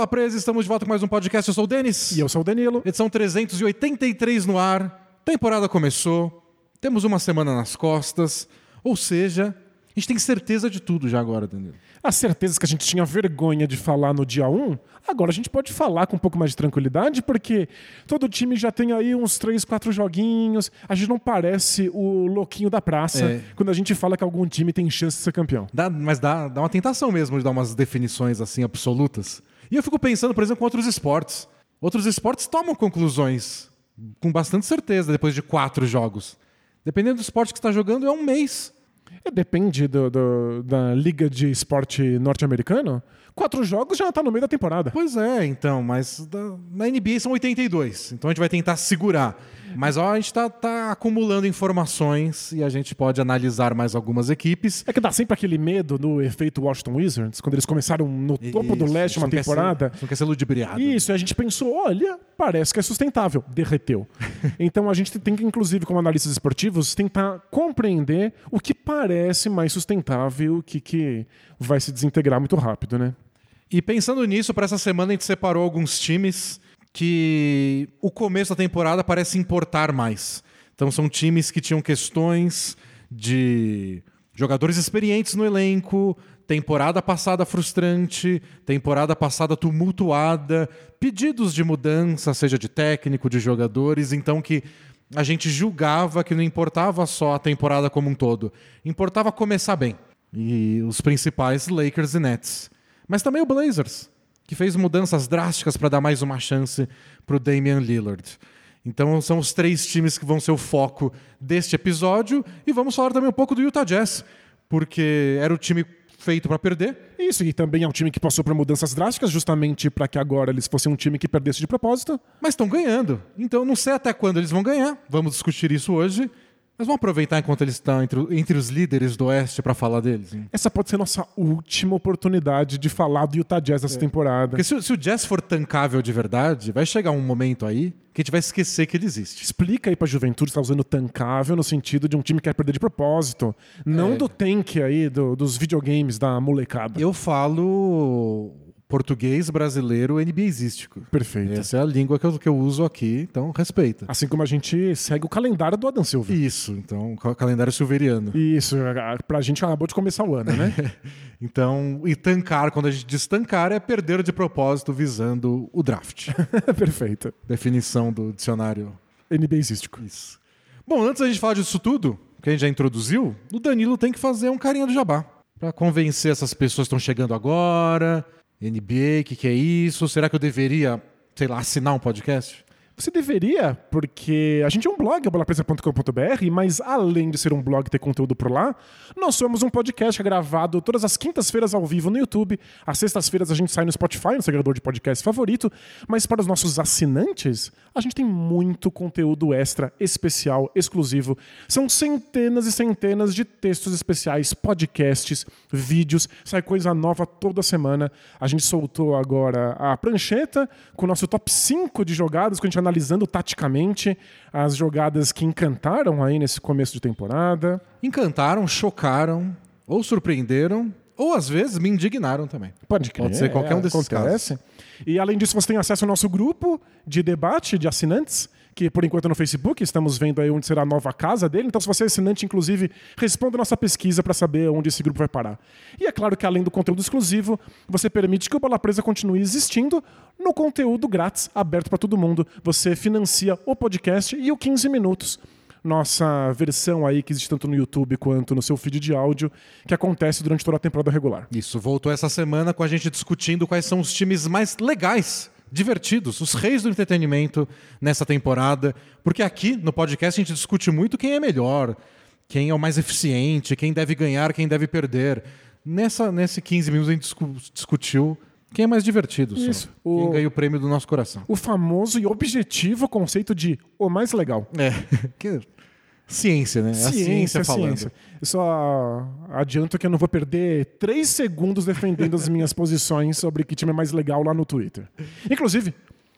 Bola Presa? Estamos de volta com mais um podcast. Eu sou o Denis. E eu sou o Danilo. Edição 383 no ar. Temporada começou. Temos uma semana nas costas. Ou seja, a gente tem certeza de tudo já agora, Danilo. As certezas que a gente tinha vergonha de falar no dia 1, agora a gente pode falar com um pouco mais de tranquilidade, porque todo time já tem aí uns 3, 4 joguinhos. A gente não parece o louquinho da praça É. quando a gente fala que algum time tem chance de ser campeão. Dá- mas dá, dá uma tentação mesmo de dar umas definições assim absolutas. E eu fico pensando, por exemplo, com outros esportes. Outros esportes tomam conclusões com bastante certeza depois de quatro jogos. Dependendo do esporte que está jogando, é um mês. É, depende do- do- da liga de esporte norte-americano. Quatro jogos já tá no meio da temporada. Pois é, então, mas da- na NBA são 82, então a gente vai tentar segurar. Mas ó, a gente tá, tá acumulando informações e a gente pode analisar mais algumas equipes. É que dá sempre aquele medo no efeito Washington Wizards, quando eles começaram no topo do Isso, leste isso uma ser- temporada. isso não quer ser ludibriado. Isso, e a gente pensou, olha, parece que é sustentável. Derreteu. então a gente tem que, inclusive, como analistas esportivos, tentar compreender o que parece mais sustentável, o que, que vai se desintegrar muito rápido, né? E pensando nisso, para essa semana a gente separou alguns times que o começo da temporada parece importar mais. Então são times que tinham questões de jogadores experientes no elenco, temporada passada frustrante, temporada passada tumultuada, pedidos de mudança, seja de técnico, de jogadores, então que a gente julgava que não importava só a temporada como um todo, importava começar bem. E os principais Lakers e Nets. Mas também o Blazers, que fez mudanças drásticas para dar mais uma chance para o Damian Lillard. Então são os três times que vão ser o foco deste episódio e vamos falar também um pouco do Utah Jazz, porque era o time feito para perder. Isso, e também é um time que passou por mudanças drásticas, justamente para que agora eles fossem um time que perdesse de propósito. Mas estão ganhando. Então não sei até quando eles vão ganhar. Vamos discutir isso hoje. Mas vamos aproveitar enquanto eles estão entre, entre os líderes do Oeste para falar deles. hein? Essa pode ser nossa última oportunidade de falar do Utah Jazz essa temporada. Porque se, o- se o Jazz for tancável de verdade, vai chegar um momento aí que a gente vai esquecer que ele existe. Explica aí pra juventude, você tá usando tancável no sentido de um time que quer perder de propósito. Não É. do tank aí, do- dos videogames da molecada. Eu falo português brasileiro NBAísístico. Perfeito. Essa é a língua que eu, que eu uso aqui, então respeita. Assim como a gente segue o calendário do Adam Silva. Isso, então, ca- calendário silveriano. Isso, a- pra gente acabou de começar o ano, né? Então, e tancar, quando a gente diz tancar, é perder de propósito visando o draft. Perfeito. Definição do dicionário. NBAísístico. Isso. Bom, antes da gente falar disso tudo, que a gente já introduziu, o Danilo tem que fazer um carinha do jabá. Pra convencer essas pessoas que estão chegando agora. NBA, o que, que é isso? Será que eu deveria, sei lá, assinar um podcast? Você deveria, porque a gente é um blog, bolapresa.com.br, mas além de ser um blog e ter conteúdo por lá, nós somos um podcast gravado todas as quintas-feiras ao vivo no YouTube. Às sextas-feiras a gente sai no Spotify, no seu agregador de podcast favorito. Mas para os nossos assinantes, a gente tem muito conteúdo extra, especial, exclusivo. São centenas e centenas de textos especiais, podcasts, vídeos. Sai coisa nova toda semana. A gente soltou agora a prancheta com o nosso top 5 de jogadas, com a gente analisando taticamente as jogadas que encantaram aí nesse começo de temporada. Encantaram, chocaram, ou surpreenderam, ou às vezes me indignaram também. Pode crer. Pode ser qualquer um desses acontece. E além disso, você tem acesso ao nosso grupo de debate de assinantes, que por enquanto é no Facebook, estamos vendo aí onde será a nova casa dele. Então, se você é assinante, inclusive, responda a nossa pesquisa para saber onde esse grupo vai parar. E é claro que além do conteúdo exclusivo, você permite que o Bola Presa continue existindo no conteúdo grátis, aberto para todo mundo. Você financia o podcast e o 15 minutos nossa versão aí que existe tanto no YouTube quanto no seu feed de áudio, que acontece durante toda a temporada regular. Isso, voltou essa semana com a gente discutindo quais são os times mais legais, divertidos, os reis do entretenimento nessa temporada. Porque aqui no podcast a gente discute muito quem é melhor, quem é o mais eficiente, quem deve ganhar, quem deve perder. Nessa, nesse 15 minutos a gente discu- discutiu quem é mais divertido. só. Isso. Quem O- ganha o prêmio do nosso coração. O famoso e objetivo conceito de o mais legal. É. Que- Ciência, né? É a ciência falando. ciência. Eu só adianto que eu não vou perder três segundos defendendo as minhas posições sobre que time é mais legal lá no Twitter. Inclusive,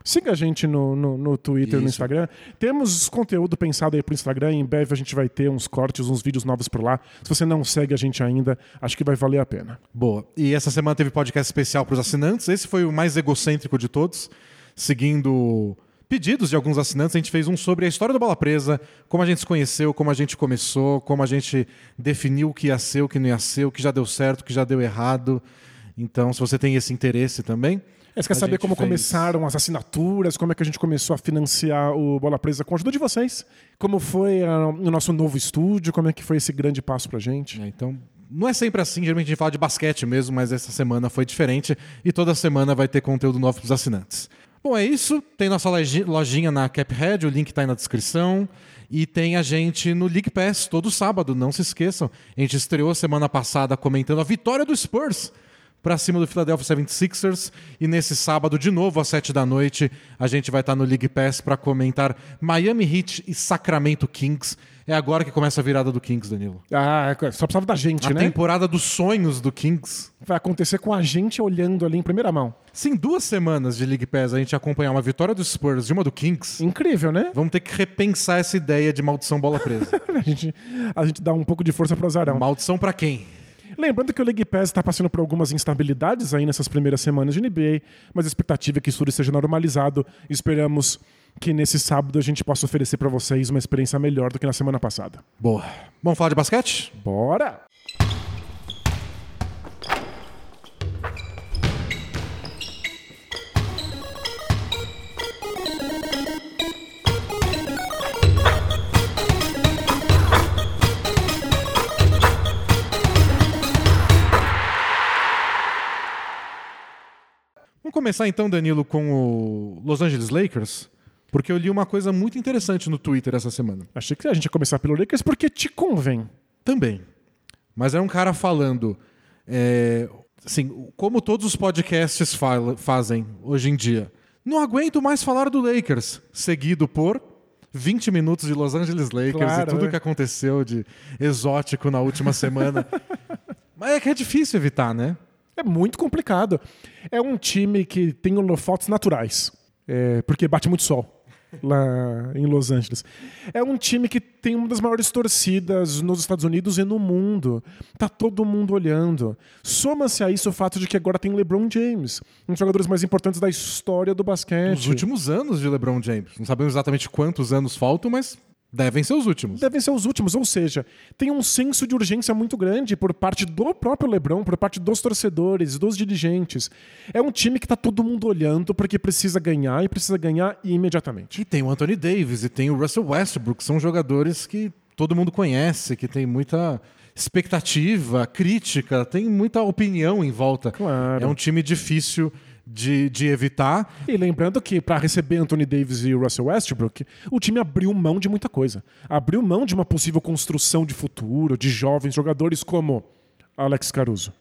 Siga a gente no, no, no Twitter e no. Instagram. Temos conteúdo pensado aí pro Instagram. Em breve a gente vai ter uns cortes, uns vídeos novos por lá. Se você não segue a gente ainda, acho que vai valer a pena. Boa. E essa semana teve podcast especial para os assinantes. Esse foi o mais egocêntrico de todos, seguindo pedidos de alguns assinantes. A gente fez um sobre a história da bola presa, como a gente se conheceu, como a gente começou, como a gente definiu o que ia ser, o que não ia ser, o que já deu certo, o que já deu errado. Então, se você tem esse interesse também. É, Você quer saber como fez- começaram as assinaturas, como é que a gente começou a financiar o Bola Presa com a ajuda de vocês? Como foi ah, o nosso novo estúdio? Como é que foi esse grande passo pra gente? É, então, não é sempre assim, geralmente a gente fala de basquete mesmo, mas essa semana foi diferente e toda semana vai ter conteúdo novo para os assinantes. Bom, é isso. Tem nossa loji- lojinha na Caphead, o link está aí na descrição. E tem a gente no League Pass todo sábado, não se esqueçam. A gente estreou semana passada comentando a vitória do Spurs para cima do Philadelphia 76ers. E nesse sábado, de novo, às 7 da noite, a gente vai estar no League Pass para comentar Miami Heat e Sacramento Kings. É agora que começa a virada do Kings, Danilo. Ah, só precisava da gente, A né? temporada dos sonhos do Kings. Vai acontecer com a gente olhando ali em primeira mão. Se em duas semanas de League Pass a gente acompanhar uma vitória do Spurs e uma do Kings, Incrível, né? vamos ter que repensar essa ideia de maldição bola presa. A gente, a gente dá um pouco de força pro azarão. maldição pra quem? Lembrando que o League Pass está passando por algumas instabilidades aí nessas primeiras semanas de NBA, mas a expectativa é que isso tudo seja normalizado. Esperamos que nesse sábado a gente possa oferecer para vocês uma experiência melhor do que na semana passada. Boa. Vamos falar de basquete? Bora! Vamos começar então, Danilo, com o Los Angeles Lakers, porque eu li uma coisa muito interessante no Twitter essa semana. Achei que a gente ia começar pelo Lakers porque te convém. Também. Mas era um cara falando. é, assim, como todos os podcasts fala- fazem hoje em dia. Não aguento mais falar do Lakers, seguido por 20 minutos de Los Angeles Lakers Claro, e tudo é. que aconteceu de exótico na última semana. Mas é que é difícil evitar, né? É muito complicado. É um time que tem holofotes naturais, é, porque bate muito sol lá em Los Angeles. É um time que tem uma das maiores torcidas nos Estados Unidos e no mundo. Tá todo mundo olhando. Soma-se a isso o fato de que agora tem LeBron James, um dos jogadores mais importantes da história do basquete. Os últimos anos de LeBron James. Não sabemos exatamente quantos anos faltam, mas devem ser os últimos. devem ser os últimos, ou seja, tem um senso de urgência muito grande por parte do próprio LeBron, por parte dos torcedores, dos dirigentes. É um time que tá todo mundo olhando porque precisa ganhar e precisa ganhar imediatamente. E tem o Anthony Davis e tem o Russell Westbrook, que são jogadores que todo mundo conhece, que tem muita expectativa, crítica, tem muita opinião em volta. Claro. É um time difícil de, de evitar. E lembrando que para receber Anthony Davis e Russell Westbrook, o time abriu mão de muita coisa. Abriu mão de uma possível construção de futuro, de jovens jogadores como Alex Caruso,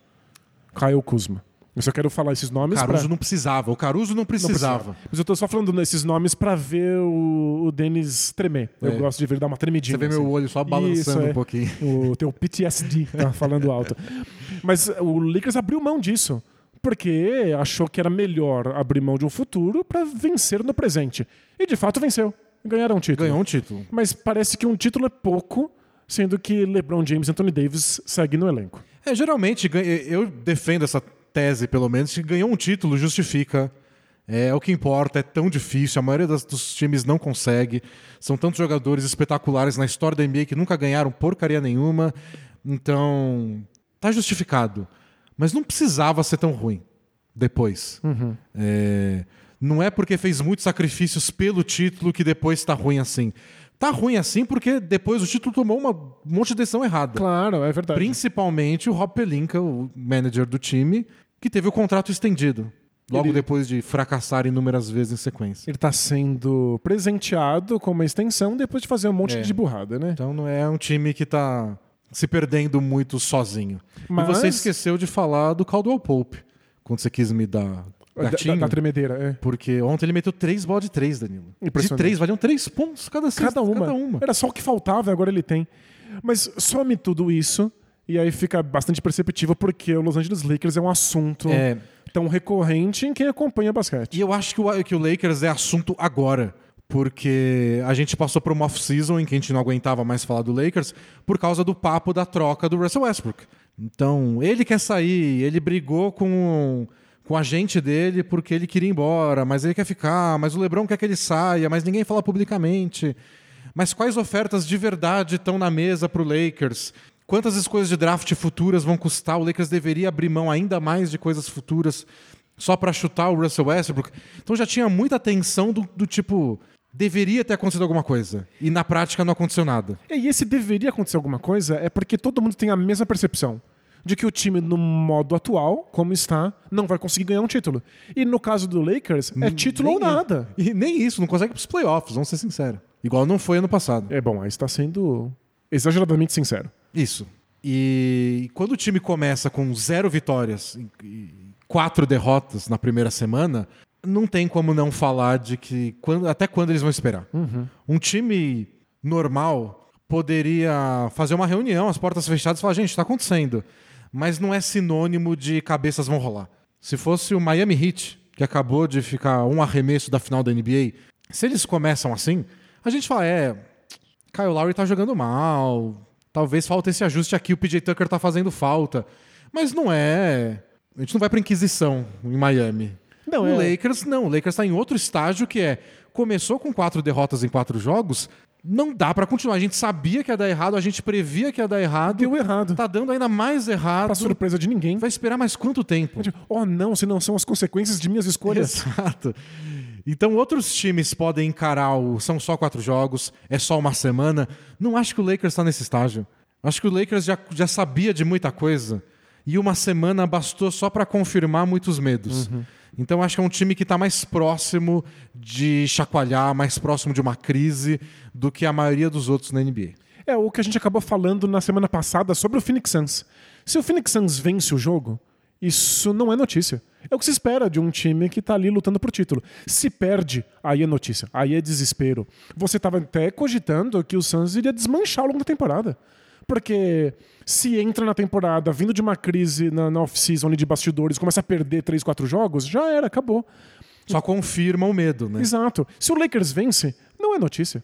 Kyle Kuzma. Eu só quero falar esses nomes pra- Caruso não precisava, o Caruso não Não precisava. Mas eu tô só falando nesses nomes pra ver o, o Denis tremer. Eu É. gosto de ver ele dar uma tremidinha. Você vê meu assim. olho só balançando é. um pouquinho. O teu PTSD tá falando alto. Mas o Lakers abriu mão disso. Porque achou que era melhor abrir mão de um futuro pra vencer no presente. E de fato venceu. Ganharam um título. Ganhou um título. Mas parece que um título é pouco, sendo que LeBron James e Anthony Davis seguem no elenco. É, geralmente, eu defendo essa tese, pelo menos, que ganhou um título justifica. É, o que importa, é tão difícil, a maioria das- dos times não consegue. São tantos jogadores espetaculares na história da NBA que nunca ganharam porcaria nenhuma. Então, tá justificado. Mas não precisava ser tão ruim depois. É, não é porque fez muitos sacrifícios pelo título que depois tá ruim assim. Tá ruim assim porque depois o título tomou uma, um monte de decisão errada. Claro, é verdade. Principalmente o Rob Pelinka, o manager do time, que teve o contrato estendido. Logo Ele- depois de fracassar inúmeras vezes em sequência. Ele tá sendo presenteado com uma extensão depois de fazer um monte É. de burrada, né? Então não é um time que tá se perdendo muito sozinho. Mas- E você esqueceu de falar do Caldwell Pope, quando você quis me dar Da, gatinho. da tremedeira, é. Porque ontem ele meteu três bolas de três, Danilo. De três, valiam três pontos cada, cesta, Cada uma. cada uma. Era só o que faltava e agora ele tem. Mas some tudo isso e aí fica bastante perceptível porque o Los Angeles Lakers é um assunto É, tão recorrente em quem acompanha basquete. E eu acho que o, que o Lakers é assunto agora. Porque a gente passou por uma off-season em que a gente não aguentava mais falar do Lakers por causa do papo da troca do Russell Westbrook. Então, ele quer sair, ele brigou com, com a gente dele porque ele queria ir embora, mas ele quer ficar, mas o LeBron quer que ele saia, mas ninguém fala publicamente. Mas quais ofertas de verdade estão na mesa para o Lakers? Quantas escolhas de draft futuras vão custar? O Lakers deveria abrir mão ainda mais de coisas futuras só para chutar o Russell Westbrook. Então já tinha muita tensão do, do tipo, deveria ter acontecido alguma coisa. E na prática não aconteceu nada. E esse deveria acontecer alguma coisa é porque todo mundo tem a mesma percepção de que o time, no modo atual, como está, não vai conseguir ganhar um título. E no caso do Lakers, é título nem ou nada. E nem isso, não consegue pros playoffs, vamos ser sinceros. Igual não foi ano passado. É bom, aí está sendo exageradamente sincero. Isso. E quando o time começa com zero vitórias e quatro derrotas na primeira semana, não tem como não falar de que quando, até quando eles vão esperar. Uhum. Um time normal poderia fazer uma reunião, as portas fechadas, e falar: gente, está acontecendo. Mas não é sinônimo de cabeças vão rolar. Se fosse o Miami Heat, que acabou de ficar um arremesso da final da NBA, se eles começam assim, a gente fala: é, Kyle Lowry tá jogando mal, talvez falta esse ajuste aqui, o PJ Tucker tá fazendo falta. Mas não é. A gente não vai pra Inquisição em Miami. Não, o é- Lakers não. O Lakers está em outro estágio que é começou com quatro derrotas em quatro jogos. Não dá pra continuar. A gente sabia que ia dar errado, a gente previa que ia dar errado. Deu errado. Tá dando ainda mais errado. Pra surpresa de ninguém. Vai esperar mais quanto tempo? Oh, não, se não são as consequências de minhas escolhas. Exato. Então outros times podem encarar o são só quatro jogos, é só uma semana. Não acho que o Lakers está nesse estágio. Acho que o Lakers já, já sabia de muita coisa e uma semana bastou só para confirmar muitos medos. Então acho que é um time que está mais próximo de chacoalhar, mais próximo de uma crise do que a maioria dos outros na NBA. É o que a gente acabou falando na semana passada sobre o Phoenix Suns. Se o Phoenix Suns vence o jogo, isso não é notícia. É o que se espera de um time que tá ali lutando por título. Se perde, aí é notícia, aí é desespero. Você tava até cogitando que o Suns iria desmanchar ao longo da temporada. Porque se entra na temporada vindo de uma crise na, na off-season de bastidores, começa a perder 3, 4 jogos, já era, acabou. Só confirma o medo, né? Exato. Se o Lakers vence, não é notícia.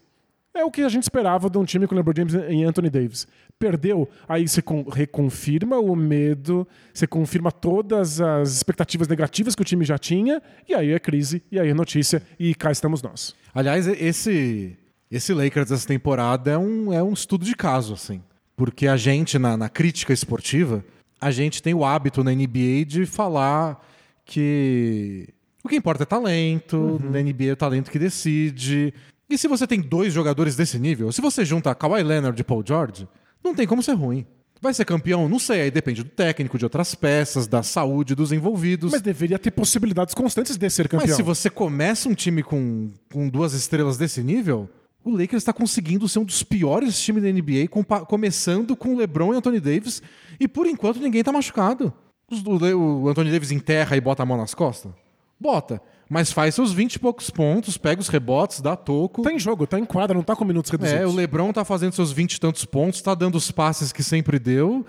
É o que a gente esperava de um time com LeBron James e Anthony Davis. Perdeu, aí você con- reconfirma o medo, você confirma todas as expectativas negativas que o time já tinha, e aí é crise, e aí é notícia, e cá estamos nós. Aliás, esse esse Lakers dessa temporada é um, é um estudo de caso, assim. Porque a gente, na, na crítica esportiva, a gente tem o hábito na NBA de falar que o que importa é talento, na NBA é o talento que decide. E se você tem dois jogadores desse nível, se você junta Kawhi Leonard e Paul George, não tem como ser ruim. Vai ser campeão? Não sei, aí depende do técnico, de outras peças, da saúde dos envolvidos. Mas deveria ter possibilidades constantes de ser campeão. Mas se você começa um time com, com duas estrelas desse nível, o Lakers está conseguindo ser um dos piores times da NBA, compa- começando com LeBron e Anthony Davis, e por enquanto ninguém tá machucado. O, o Anthony Davis enterra e bota a mão nas costas? Bota. Mas faz seus 20 e poucos pontos, pega os rebotes, dá toco. Tá em jogo, tá em quadra, não tá com minutos reduzidos. É, o LeBron tá fazendo seus 20 e tantos pontos, tá dando os passes que sempre deu,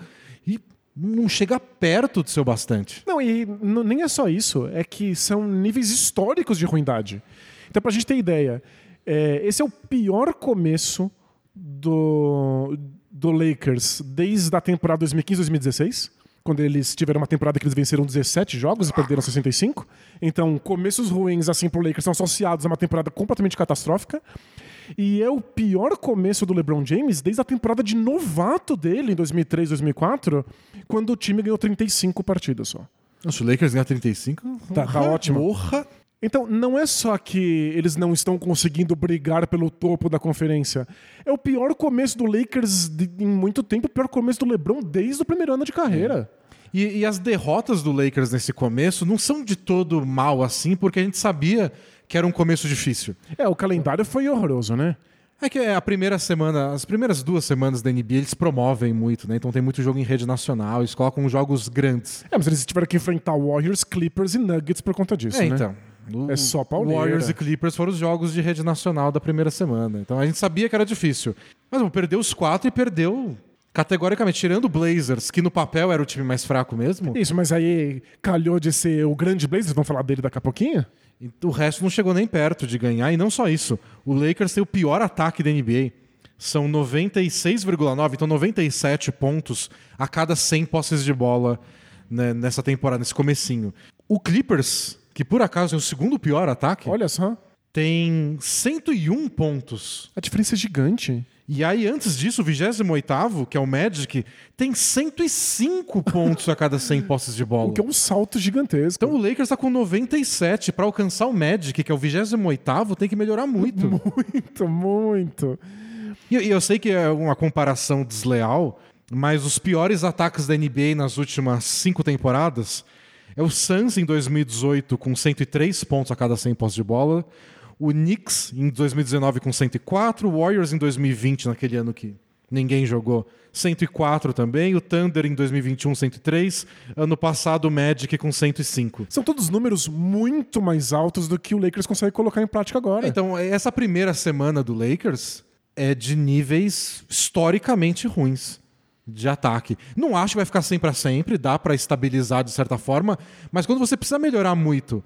e não chega perto de ser o bastante. Não, e nem é só isso, é que são níveis históricos de ruindade. Então, pra gente ter ideia, é, esse é o pior começo do, do Lakers desde a temporada 2015-2016, quando eles tiveram uma temporada que eles venceram 17 jogos e perderam 65. Então, começos ruins assim pro Lakers são associados a uma temporada completamente catastrófica. E é o pior começo do LeBron James desde a temporada de novato dele, em 2003, 2004, quando o time ganhou 35 partidas só. Nossa, o Lakers ganha 35? Tá- tá ótimo. Porra! Então, não é só que eles não estão conseguindo brigar pelo topo da conferência. É o pior começo do Lakers de- em muito tempo, o pior começo do LeBron desde o primeiro ano de carreira. E, e as derrotas do Lakers nesse começo não são de todo mal assim, porque a gente sabia que era um começo difícil. É, o calendário foi horroroso, né? É que a primeira semana, as primeiras duas semanas da NBA eles promovem muito, né? Então tem muito jogo em rede nacional, eles colocam jogos grandes. É, mas eles tiveram que enfrentar Warriors, Clippers e Nuggets por conta disso, é, né? então. O- É só pauleira. Warriors e Clippers foram os jogos de rede nacional da primeira semana. Então a gente sabia que era difícil. Mas bom, perdeu os quatro e perdeu categoricamente, tirando o Blazers, que no papel era o time mais fraco mesmo, Isso, mas aí calhou de ser o grande Blazers, vamos falar dele daqui a pouquinho? o resto não chegou nem perto de ganhar. E não só isso, o Lakers tem o pior ataque da NBA. São 96,9, então 97 pontos a cada 100 posses de bola né, nessa temporada, nesse comecinho. O Clippers, que por acaso é o segundo pior ataque, Olha só, tem 101 pontos. a diferença é gigante. E aí, antes disso, o 28, que é o Magic, tem 105 pontos a cada 100 posses de bola. O que é um salto gigantesco. Então o Lakers tá com 97. Pra alcançar o Magic, que é o 28, tem que melhorar muito. muito, muito. E e eu sei que é uma comparação desleal, mas os piores ataques da NBA nas últimas cinco temporadas é o Suns em 2018 com 103 pontos a cada 100 posses de bola, o Knicks em 2019 com 104, o Warriors em 2020, naquele ano que ninguém jogou, 104 também, o Thunder em 2021 103, ano passado o Magic com 105. São todos números muito mais altos do que o Lakers consegue colocar em prática agora. Então, essa primeira semana do Lakers é de níveis historicamente ruins de ataque. Não acho que vai ficar assim para sempre, dá para estabilizar de certa forma, mas quando você precisa melhorar muito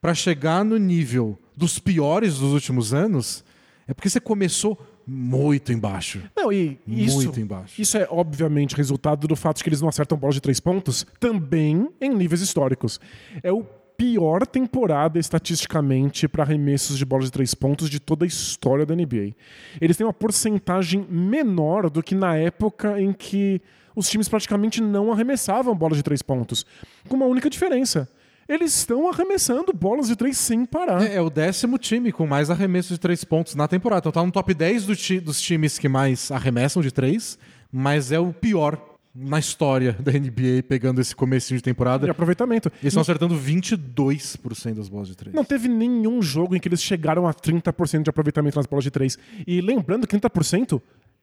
para chegar no nível dos piores dos últimos anos, é porque você começou muito embaixo. Não, e isso, Muito embaixo. isso é obviamente resultado do fato de que eles não acertam bola de três pontos também em níveis históricos. É o pior temporada estatisticamente para arremessos de bola de três pontos de toda a história da NBA. Eles têm uma porcentagem menor do que na época em que os times praticamente não arremessavam bola de três pontos. Com uma única diferença. Eles estão arremessando bolas de três sem parar. É, é o décimo time com mais arremessos de três pontos na temporada. Então tá no top 10 do ti- dos times que mais arremessam de três, mas é o pior na história da NBA pegando esse comecinho de temporada. De aproveitamento. Eles estão acertando 22% das bolas de três. Não teve nenhum jogo em que eles chegaram a 30% de aproveitamento nas bolas de três. E lembrando que 30%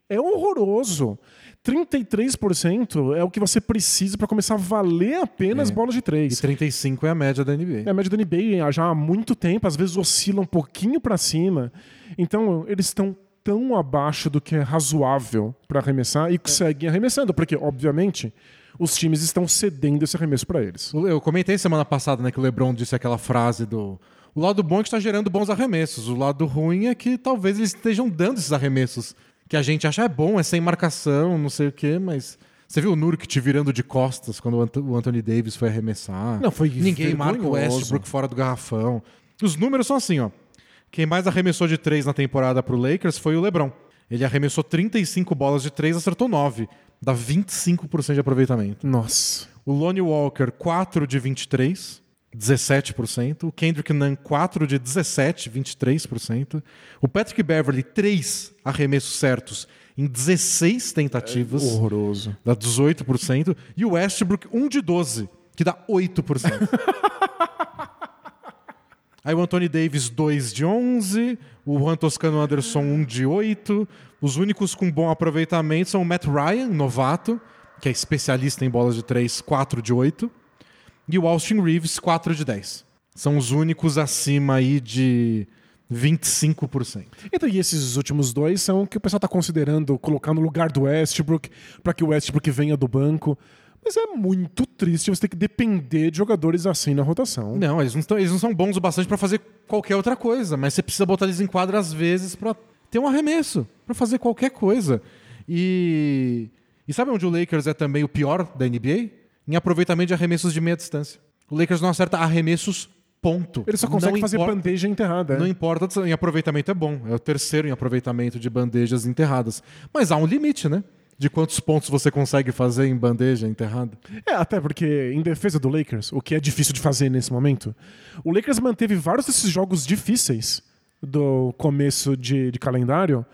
é horroroso. 33% é o que você precisa para começar a valer a pena as bolas de E três. 35 é a média da NBA. É a média da NBA já há muito tempo, às vezes oscila um pouquinho para cima. Então, eles estão tão abaixo do que é razoável para arremessar e seguem arremessando, porque, obviamente, os times estão cedendo esse arremesso para eles. Eu comentei semana passada né, que o LeBron disse aquela frase do. O lado bom é que está gerando bons arremessos. O lado ruim é que talvez eles estejam dando esses arremessos que a gente acha é bom, é sem marcação, não sei o quê, mas. Você viu o Nurkic virando de costas quando o Ant- o Anthony Davis foi arremessar? Não, foi Ninguém marca o vergonhoso. Westbrook fora do garrafão. Os números são assim, ó. Quem mais arremessou de três na temporada pro Lakers foi o LeBron. Ele arremessou 35 bolas de três, acertou 9. Dá 25% de aproveitamento. Nossa. O Lonnie Walker, 4 de 23, 17%. O Kendrick Nunn, 4 de 17, 23%. O Patrick Beverly, 3 arremessos certos em 16 tentativas, Horroroso. dá 18%. E o Westbrook, 1 de 12, que dá 8%. Aí o Anthony Davis, 2 de 11. O Juan Toscano Anderson, 1 de 8. Os únicos com bom aproveitamento são o Matt Ryan, novato, que é especialista em bolas de 3, 4 de 8. E o Austin Reeves, 4 de 10. São os únicos acima aí de 25%. Então, e esses últimos dois são o que o pessoal está considerando colocar no lugar do Westbrook, para que o Westbrook venha do banco. Mas é muito triste você ter que depender de jogadores assim na rotação. Não, eles não, tão- eles não são bons o bastante pra fazer qualquer outra coisa, mas você precisa botar eles em quadra às vezes pra ter um arremesso, pra fazer qualquer coisa. E, e sabe onde o Lakers é também o pior da NBA? Em aproveitamento de arremessos de meia distância. O Lakers não acerta arremessos, ponto. Ele só consegue Não fazer importa- bandeja enterrada. Não né? importa, em aproveitamento é bom. É o terceiro em aproveitamento de bandejas enterradas. Mas há um limite, né? De quantos pontos você consegue fazer em bandeja enterrada. É, até porque, em defesa do Lakers, o que é difícil de fazer nesse momento, o Lakers manteve vários desses jogos difíceis do começo de, de calendário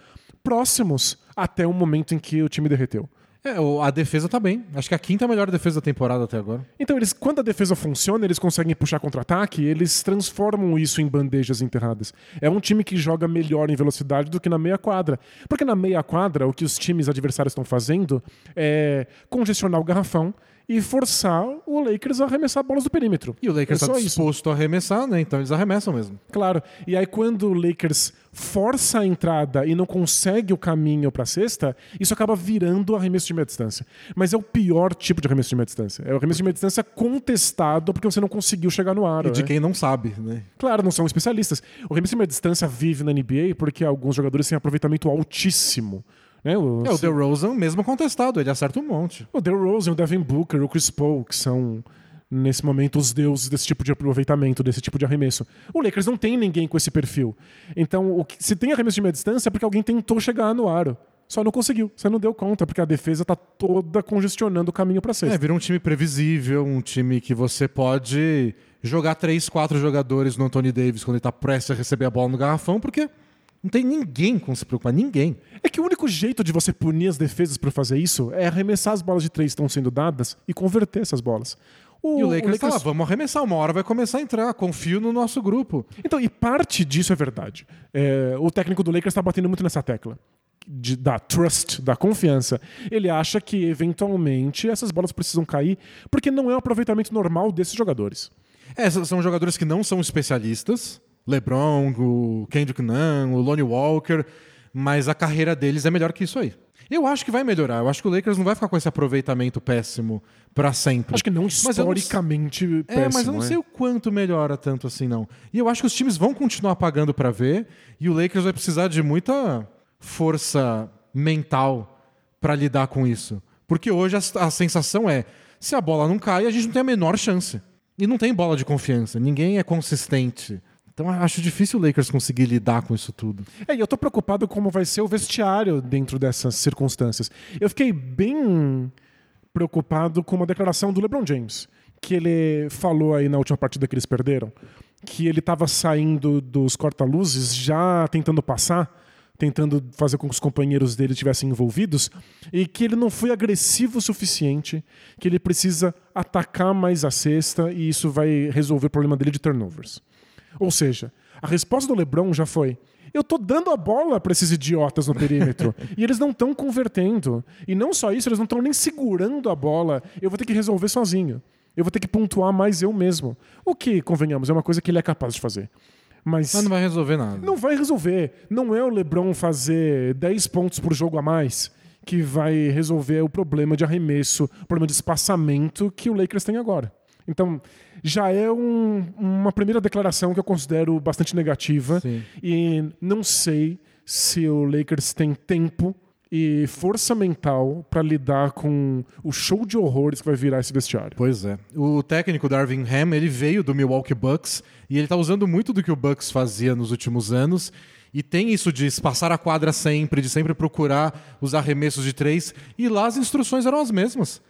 próximos até o momento em que o time derreteu. É, a defesa tá bem. Acho que a quinta melhor defesa da temporada até agora. Então, eles, quando a defesa funciona, eles conseguem puxar contra-ataque, eles transformam isso em bandejas enterradas. É um time que joga melhor em velocidade do que na meia quadra. Porque na meia quadra, o que os times adversários estão fazendo é congestionar o garrafão e forçar o Lakers a arremessar bolas do perímetro. E o Lakers É está só isso. disposto a arremessar, né? Então eles arremessam mesmo. Claro. E aí, quando o Lakers força a entrada e não consegue o caminho para a cesta, isso acaba virando arremesso de meia distância. Mas é o pior tipo de arremesso de meia distância. É o arremesso de meia distância contestado porque você não conseguiu chegar no aro. E de né? quem não sabe, né? Claro, não são especialistas. O arremesso de meia distância vive na NBA porque alguns jogadores têm aproveitamento altíssimo. Né? O, É, o DeRozan mesmo contestado, ele acerta um monte. o DeRozan, o Devin Booker, o Chris Paul, que são nesse momento os deuses desse tipo de aproveitamento, desse tipo de arremesso. O Lakers não tem ninguém com esse perfil. Então, que, se tem arremesso de meia distância é porque alguém tentou chegar no aro. Só não conseguiu. Você não deu conta, porque a defesa tá toda congestionando o caminho para É, cesta. vira um time previsível, um time que você pode jogar três, quatro jogadores no Anthony Davis quando ele tá prestes a receber a bola no garrafão, porque não tem ninguém com se preocupar, ninguém. É que o único jeito de você punir as defesas para fazer isso é arremessar as bolas de três que estão sendo dadas e converter essas bolas. E o Lakers, tá lá, vamos arremessar, uma hora vai começar a entrar, confio no nosso grupo. Então, e parte disso é verdade. É, o técnico do Lakers está batendo muito nessa tecla. de- da trust, da confiança. Ele acha que, eventualmente, essas bolas precisam cair, porque não é o aproveitamento normal desses jogadores. É, são jogadores que não são especialistas. LeBron, o Kendrick Nunn, o Lonnie Walker, mas a carreira deles é melhor que isso aí. Eu acho que vai melhorar. Eu acho que o Lakers não vai ficar com esse aproveitamento péssimo pra sempre. Acho que não Mas eu não- historicamente péssimo. É, mas eu não né? sei o quanto melhora tanto assim, não. E eu acho que os times vão continuar pagando pra ver, e o Lakers vai precisar de muita força mental pra lidar com isso. Porque hoje a, a sensação é: se a bola não cai, a gente não tem a menor chance. E não tem bola de confiança, ninguém é consistente. Então acho difícil o Lakers conseguir lidar com isso tudo. É, e eu tô preocupado como vai ser o vestiário dentro dessas circunstâncias. Eu fiquei bem preocupado com uma declaração do LeBron James, que ele falou aí na última partida que eles perderam, que ele estava saindo dos corta-luzes já tentando passar, tentando fazer com que os companheiros dele estivessem envolvidos, e que ele não foi agressivo o suficiente, que ele precisa atacar mais a cesta e isso vai resolver o problema dele de turnovers. Ou seja, a resposta do LeBron já foi: eu tô dando a bola para esses idiotas no perímetro e eles não estão convertendo. E não só isso, eles não estão nem segurando a bola. Eu vou ter que resolver sozinho. Eu vou ter que pontuar mais eu mesmo. O que, convenhamos, é uma coisa que ele é capaz de fazer. Mas Mas não vai resolver nada. não vai resolver. Não é o LeBron fazer 10 pontos por jogo a mais que vai resolver o problema de arremesso, o problema de espaçamento que o Lakers tem agora. Então, já é um- uma primeira declaração que eu considero bastante negativa. Sim. E não sei se o Lakers tem tempo e força mental para lidar com o show de horrores que vai virar esse vestiário. Pois é. O técnico Darvin Ham, ele veio do Milwaukee Bucks e ele tá usando muito do que o Bucks fazia nos últimos anos. E tem isso de espaçar a quadra sempre, de sempre procurar os arremessos de três. E lá as instruções eram as mesmas.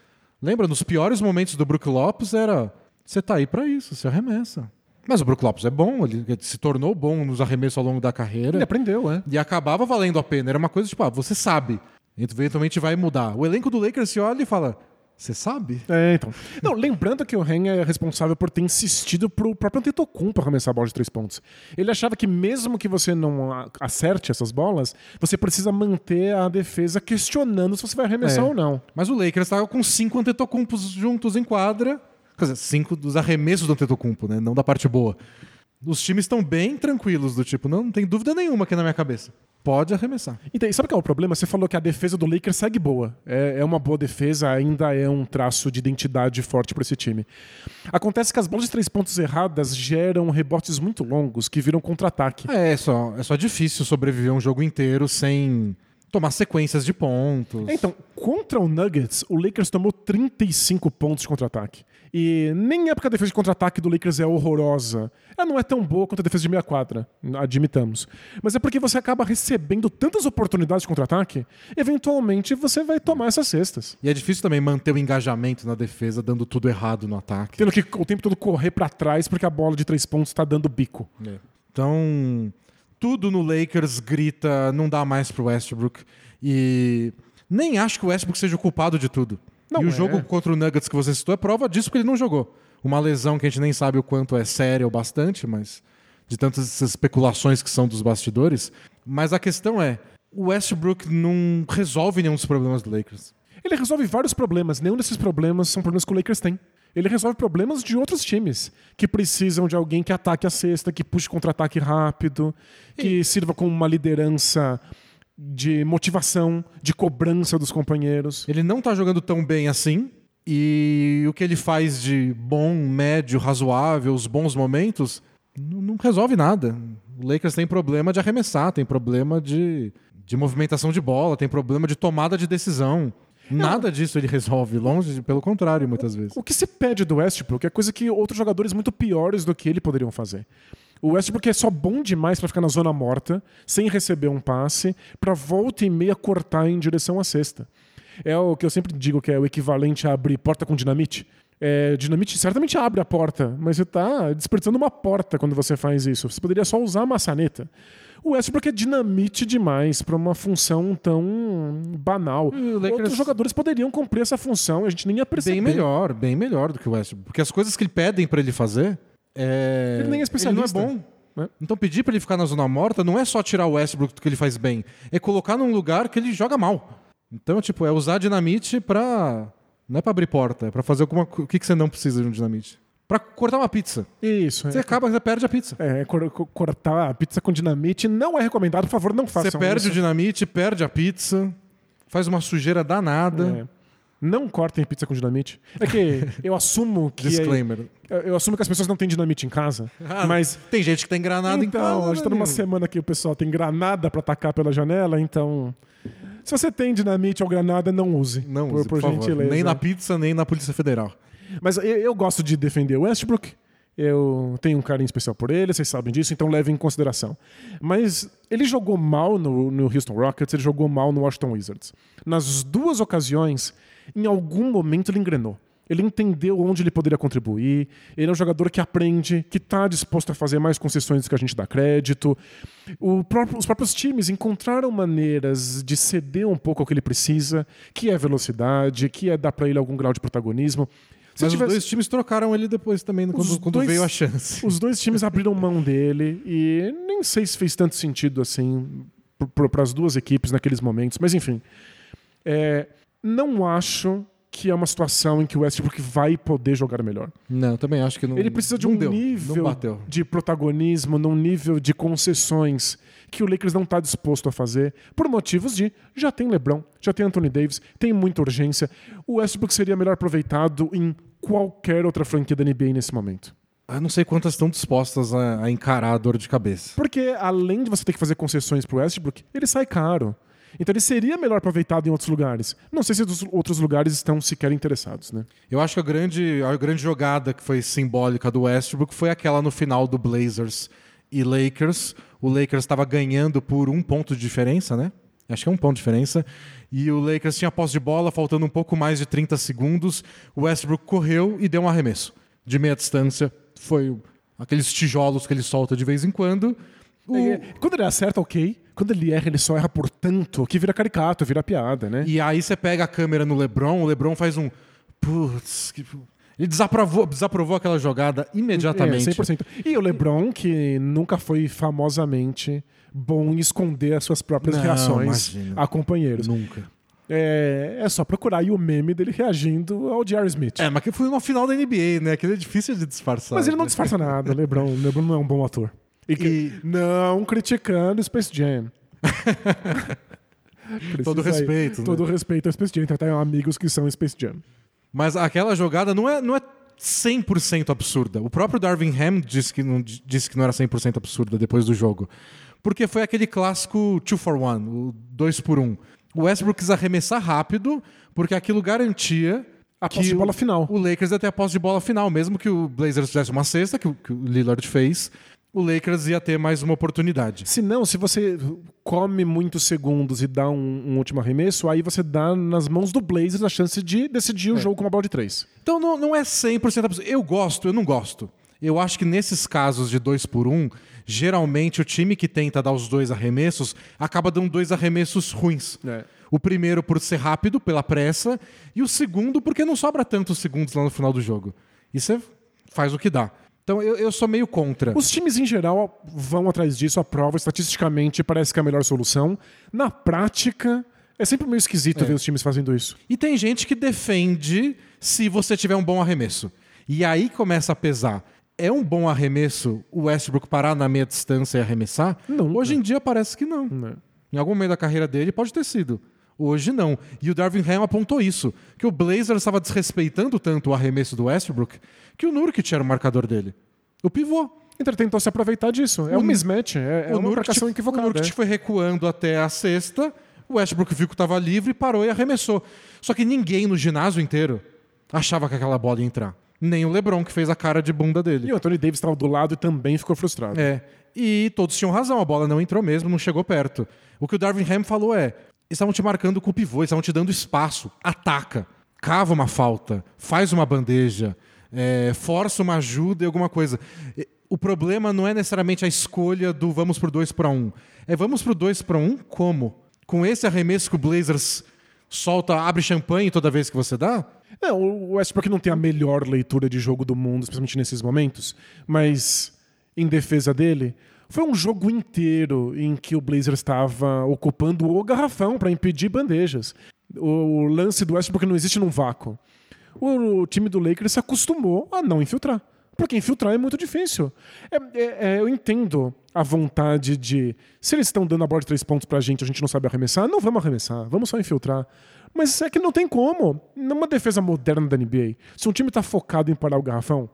Lembra, nos piores momentos do Brook Lopes era você tá aí pra isso, você arremessa. Mas o Brook Lopes é bom, ele se tornou bom nos arremessos ao longo da carreira. Ele aprendeu, é. E acabava valendo a pena. Era uma coisa tipo, ah, você sabe. Eventualmente vai mudar. O elenco do Lakers se olha e fala: Você sabe? É, então. Não, lembrando que o Ren é responsável por ter insistido pro próprio Antetokounmpo arremessar a bola de três pontos. Ele achava que mesmo que você não acerte essas bolas, você precisa manter a defesa questionando se você vai arremessar É. ou não. Mas o Lakers estava com cinco Antetokounmpos juntos em quadra. Quer dizer, cinco dos arremessos do Antetokounmpo, né? Não da parte boa. Os times estão bem tranquilos, do tipo, não, não tem dúvida nenhuma aqui na minha cabeça. Pode arremessar. Então, e sabe qual é o problema? Você falou que a defesa do Lakers segue boa. É, é uma boa defesa, ainda é um traço de identidade forte para esse time. Acontece que as bolas de três pontos erradas geram rebotes muito longos que viram contra-ataque. É, só, é só difícil sobreviver um jogo inteiro sem tomar sequências de pontos. É, Então, contra o Nuggets, o Lakers tomou 35 pontos de contra-ataque. E nem é porque a defesa de contra-ataque do Lakers é horrorosa. Ela não é tão boa quanto a defesa de meia quadra, admitamos. Mas é porque você acaba recebendo tantas oportunidades de contra-ataque, eventualmente você vai tomar essas cestas. E é difícil também manter o engajamento na defesa, dando tudo errado no ataque. Tendo que o tempo todo correr pra trás porque a bola de três pontos tá dando bico. Então, tudo no Lakers grita, não dá mais pro Westbrook. E nem acho que o Westbrook seja o culpado de tudo. Não e o é. jogo contra o Nuggets que você citou é prova disso porque ele não jogou. Uma lesão que a gente nem sabe o quanto é séria ou bastante, mas de tantas especulações que são dos bastidores. Mas a questão é, o Westbrook não resolve nenhum dos problemas do Lakers. Ele resolve vários problemas. Nenhum desses problemas são problemas que o Lakers tem. Ele resolve problemas de outros times que precisam de alguém que ataque a cesta, que puxe contra-ataque rápido, que sirva como uma liderança de motivação, de cobrança dos companheiros. Ele não tá jogando tão bem assim. E o que ele faz de bom, médio, razoável, os bons momentos, não resolve nada. O Lakers tem problema de arremessar, tem problema de, de movimentação de bola, tem problema de tomada de decisão. Nada disso ele resolve, longe, de- pelo contrário, muitas vezes. O que se pede do Westbrook é coisa que outros jogadores muito piores do que ele poderiam fazer. O Westbrook é só bom demais pra ficar na zona morta, sem receber um passe, pra volta e meia cortar em direção à cesta. É o que eu sempre digo que é o equivalente a abrir porta com dinamite. É, dinamite certamente abre a porta, mas você tá desperdiçando uma porta quando você faz isso. Você poderia só usar a maçaneta. O Westbrook é dinamite demais pra uma função tão banal. Lakers- Outros jogadores poderiam cumprir essa função e a gente nem ia perceber. Bem melhor, bem melhor do que o Westbrook. Porque as coisas que ele pedem pra ele fazer, é... Ele nem é especialista. Ele não é bom. né? Então pedir pra ele ficar na zona morta não é só tirar o Westbrook que ele faz bem, é colocar num lugar que ele joga mal. Então, tipo, é usar dinamite pra. Não é pra abrir porta, é pra fazer alguma. O que, que você não precisa de um dinamite? Pra cortar uma pizza. Isso. Você é. acaba, você perde a pizza. É, cor- co- cortar a pizza com dinamite não é recomendado, por favor, não façam Você perde isso. o dinamite, perde a pizza, faz uma sujeira danada. É. Não cortem pizza com dinamite. É que eu assumo que Disclaimer. eu, eu assumo que as pessoas não têm dinamite em casa, Ah, mas Tem gente que tem granada em então, casa. a gente tá numa semana que o pessoal tem granada pra atacar pela janela, então se você tem dinamite ou granada, não use. Não, por, use, por por favor. gentileza. Nem na pizza, nem na Polícia Federal. Mas eu, eu gosto de defender o Westbrook. Eu tenho um carinho especial por ele, vocês sabem disso, então levem em consideração. Mas ele jogou mal no, no Houston Rockets, ele jogou mal no Washington Wizards. Nas duas ocasiões, em algum momento ele engrenou. Ele entendeu onde ele poderia contribuir. Ele é um jogador que aprende, que está disposto a fazer mais concessões do que a gente dá crédito. Próprio- os próprios times encontraram maneiras de ceder um pouco ao que ele precisa, que é velocidade, que é dar para ele algum grau de protagonismo. Se Mas tivesse- os dois times trocaram ele depois também, quando, quando dois- veio a chance. os dois times abriram mão dele e nem sei se fez tanto sentido assim para as duas equipes naqueles momentos, mas enfim. É, não acho que é uma situação em que o Westbrook vai poder jogar melhor. Não, também acho que não. Ele precisa de um deu, nível de protagonismo, num nível de concessões que o Lakers não está disposto a fazer por motivos de já tem LeBron, já tem Anthony Davis, tem muita urgência. O Westbrook seria melhor aproveitado em qualquer outra franquia da NBA nesse momento. Eu não sei quantas estão dispostas a, a encarar a dor de cabeça. Porque além de você ter que fazer concessões pro Westbrook, ele sai caro. Então ele seria melhor aproveitado em outros lugares. Não sei se os outros lugares estão sequer interessados, né? Eu acho que a grande, a grande jogada que foi simbólica do Westbrook foi aquela no final do Blazers e Lakers. O Lakers estava ganhando por um ponto de diferença, né? Acho que é um ponto de diferença. E o Lakers tinha posse de bola, faltando um pouco mais de 30 segundos. O Westbrook correu e deu um arremesso de meia distância. Foi aqueles tijolos que ele solta de vez em quando. O- É, Quando ele acerta, ok. Quando ele erra, ele só erra por tanto que vira caricato, vira piada, né? E aí você pega a câmera no LeBron, o LeBron faz um. Putz, que... ele desaprovou, desaprovou aquela jogada imediatamente. É, 100%. E o LeBron, que nunca foi famosamente bom em esconder as suas próprias Não, reações imagina. a companheiros. Nunca. É, é só procurar aí o meme dele reagindo ao Jerry Smith. É, mas que foi uma final da NBA, né? Aquilo é difícil de disfarçar. Mas ele não disfarça nada, LeBron. LeBron não é um bom ator. E, que- E- Não criticando Space Jam. Todo respeito, né? Todo respeito ao Space Jam. Então, tem amigos que são Space Jam. Mas aquela jogada não é, não é 100% absurda. O próprio Darvin Ham disse que, não, disse que não era 100% absurda depois do jogo. Porque foi aquele clássico 2 for 1, o 2 por 1. O Westbrook quis arremessar rápido, porque aquilo garantia A posse de bola o- final. O Lakers ia ter a posse de bola final, mesmo que o Blazers fizesse uma cesta, que, o- que o Lillard fez, o Lakers ia ter mais uma oportunidade. Se não, se você come muitos segundos e dá um, um último arremesso, aí você dá nas mãos do Blazers a chance de decidir É. o jogo com uma bola de três. Então não, não é 100% absurdo. Eu gosto, eu não gosto. Eu acho que nesses casos de dois por um, geralmente o time que tenta dar os dois arremessos acaba dando dois arremessos ruins. É. O primeiro por ser rápido, pela pressa, e o segundo porque não sobra tantos segundos lá no final do jogo. E você faz o que dá. Então eu, eu sou meio contra. Os times em geral vão atrás disso, a prova estatisticamente parece que é a melhor solução. Na prática, É sempre meio esquisito ver os times fazendo isso. E tem gente que defende se você tiver um bom arremesso. E aí começa a pesar. É um bom arremesso o Westbrook parar na meia distância e arremessar? Nunca. Hoje em dia parece que não. Né? Em algum momento da carreira dele pode ter sido. Hoje não. E o Darvin Ham apontou isso, que o Blazers estava desrespeitando tanto o arremesso do Westbrook que o Nurkic era o marcador dele. O pivô. Então ele tentou se aproveitar disso. É O um mismatch, é, é o uma Nurkic, marcação o equivocada. Nurkic é. foi recuando até a sexta, o Westbrook viu que estava livre, parou e arremessou. Só que ninguém no ginásio inteiro achava que aquela bola ia entrar. Nem o LeBron, que fez a cara de bunda dele. E o Anthony Davis estava do lado e também ficou frustrado. É. E todos tinham razão, a bola não entrou mesmo, não chegou perto. O que o Darvin Ham falou é: estavam te marcando com o pivô, estavam te dando espaço, ataca, cava uma falta, faz uma bandeja, é, força uma ajuda e alguma coisa. O problema não é necessariamente a escolha do vamos pro 2 para 1. Um. É vamos pro 2 para 1 um, como? Com esse arremesso que o Blazers solta, abre champanhe toda vez que você dá? É, o Westbrook não tem a melhor leitura de jogo do mundo, especialmente nesses momentos, mas em defesa dele, foi um jogo inteiro em que o Blazers estava ocupando o garrafão para impedir bandejas. O lance do Westbrook não existe num vácuo. O, time do Lakers se acostumou a não infiltrar. Porque infiltrar é muito difícil. É- é- é, eu entendo a vontade de. Se eles estão dando a bola de três pontos pra gente, a gente não sabe arremessar, não vamos arremessar, vamos só infiltrar. Mas é que não tem como. Numa defesa moderna da NBA, se um time tá focado em parar o garrafão,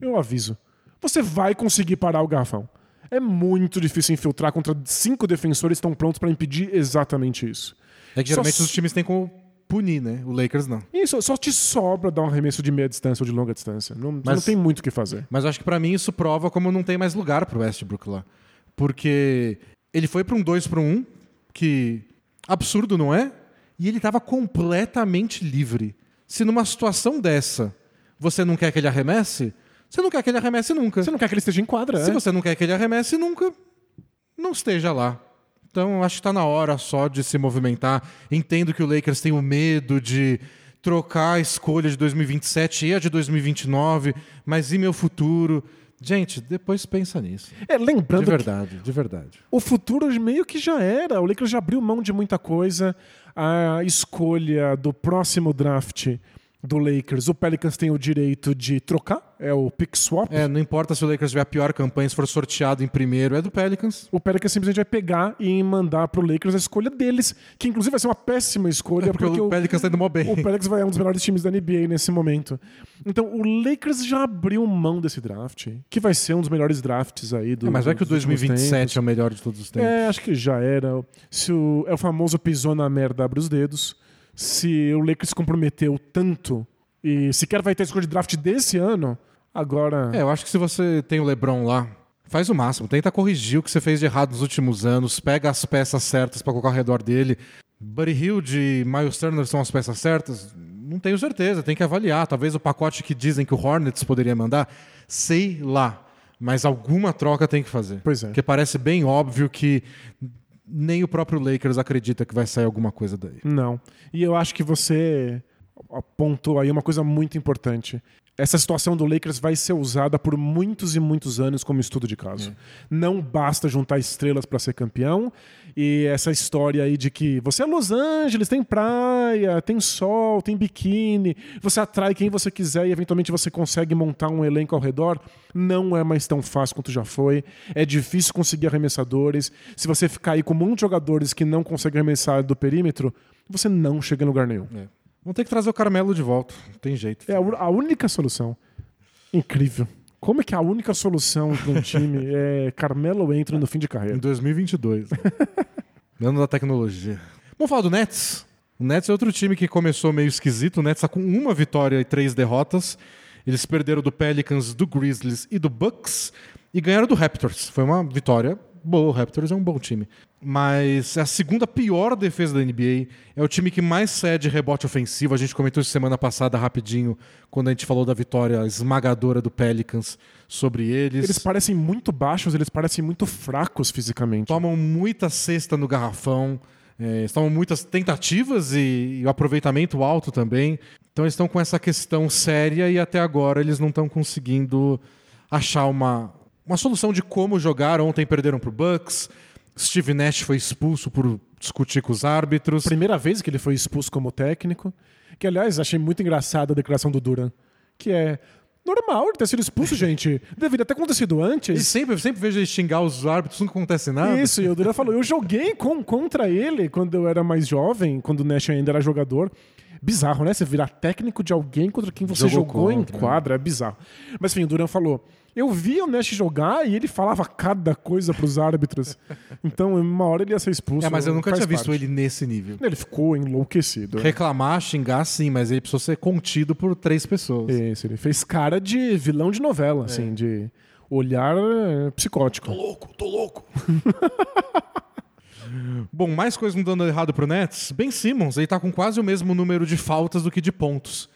eu aviso. Você vai conseguir parar o garrafão. É muito difícil infiltrar contra cinco defensores que estão prontos pra impedir exatamente isso. É que geralmente Só- os times têm como punir, né? O Lakers não. Isso, só te sobra dar um arremesso de meia distância ou de longa distância. Não, Mas- não tem muito o que fazer. Mas acho que pra mim isso prova como não tem mais lugar pro Westbrook lá. Porque ele foi pra um 2 para 1, um, que absurdo, não é? E ele tava completamente livre. Se numa situação dessa você não quer que ele arremesse, você não quer que ele arremesse nunca. Você não quer que ele esteja em quadra, Se é? você não quer que ele arremesse nunca, não esteja lá. Então, acho que está na hora só de se movimentar. Entendo que o Lakers tem o medo de trocar a escolha de 2027 e a de 2029, mas e meu futuro? Gente, depois pensa nisso. É, De lembrando que verdade, de verdade. o futuro meio que já era. O Lakers já abriu mão de muita coisa. A escolha do próximo draft do Lakers, o Pelicans tem o direito de trocar, é o pick swap. É, não importa se o Lakers tiver a pior campanha, se for sorteado em primeiro, é do Pelicans. O Pelicans simplesmente vai pegar e mandar pro Lakers a escolha deles, que inclusive vai ser uma péssima escolha, É porque, porque o Pelicans tá indo mó bem. o Pelicans vai é um dos melhores times da NBA nesse momento. Então o Lakers já abriu mão desse draft, que vai ser um dos melhores drafts aí do É, mas vai que o dos últimos 2027 tempos. é o melhor de todos os tempos. É, acho que já era. Se o, é o famoso pisou na merda, abre os dedos. Se o Lakers se comprometeu tanto e sequer vai ter escolha de draft desse ano, agora. É, eu acho que se você tem o LeBron lá, faz o máximo. Tenta corrigir o que você fez de errado nos últimos anos, pega as peças certas pra colocar ao redor dele. Buddy Hill de Miles Turner são as peças certas? Não tenho certeza, tem que avaliar. Talvez o pacote que dizem que o Hornets poderia mandar, sei lá. Mas alguma troca tem que fazer. Pois é. Porque parece bem óbvio que nem o próprio Lakers acredita que vai sair alguma coisa daí. Não. E eu acho que você apontou aí uma coisa muito importante. Essa situação do Lakers vai ser usada por muitos e muitos anos como estudo de caso. Não basta juntar estrelas para ser campeão e essa história aí de que você é Los Angeles, tem praia, tem sol, tem biquíni, você atrai quem você quiser e eventualmente você consegue montar um elenco ao redor, não é mais tão fácil quanto já foi. É difícil conseguir arremessadores. Se você ficar aí com muitos jogadores que não conseguem arremessar do perímetro, você não chega em lugar nenhum. É. Vamos ter que trazer o Carmelo de volta. Não tem jeito. É a única solução. Incrível. Como é que a única solução para um time é Carmelo entra no fim de Em carreira? 2022. ano da tecnologia. Vamos falar do Nets. O Nets é outro time que começou meio esquisito. O Nets está com uma vitória e três derrotas. Eles perderam do Pelicans, do Grizzlies e do Bucks e ganharam do Raptors. Foi uma vitória boa. O Raptors é um bom time. Mas é a segunda pior defesa da NBA. É o time que mais cede rebote ofensivo. A gente comentou isso semana passada rapidinho, quando a gente falou da vitória esmagadora do Pelicans sobre eles. Eles parecem muito baixos, eles parecem muito fracos fisicamente. tomam muita cesta no garrafão, é, tomam muitas tentativas e, e o aproveitamento alto também. Então eles estão com essa questão séria e até agora eles não estão conseguindo achar uma, uma solução de como jogar. Ontem perderam para o Bucks. Steve Nash foi expulso por discutir com os árbitros. Primeira vez que ele foi expulso como técnico. Que, aliás, achei muito engraçada a declaração do Duran. Que é normal ele ter sido expulso, gente. Deveria ter acontecido antes. E sempre, sempre vejo ele xingar os árbitros, nunca acontece nada. Isso, e o Duran falou: eu joguei com, contra ele quando eu era mais jovem, quando o Nash ainda era jogador. Bizarro, né? Você virar técnico de alguém contra quem você Jogou jogou em contra, né? quadra, é bizarro. Mas enfim, o Duran falou: eu vi o Nash jogar e ele falava cada coisa pros árbitros. Então, uma hora ele ia ser expulso. É, mas eu nunca tinha visto parte. ele nesse nível. Ele ficou enlouquecido. Reclamar, xingar, sim, mas ele precisou ser contido por três pessoas. Isso, ele fez cara de vilão de novela, assim, de olhar eh, psicótico. louco, tô louco. Bom, mais coisas não dando errado pro Nets. Ben Simmons, ele tá com quase o mesmo número de faltas do que de pontos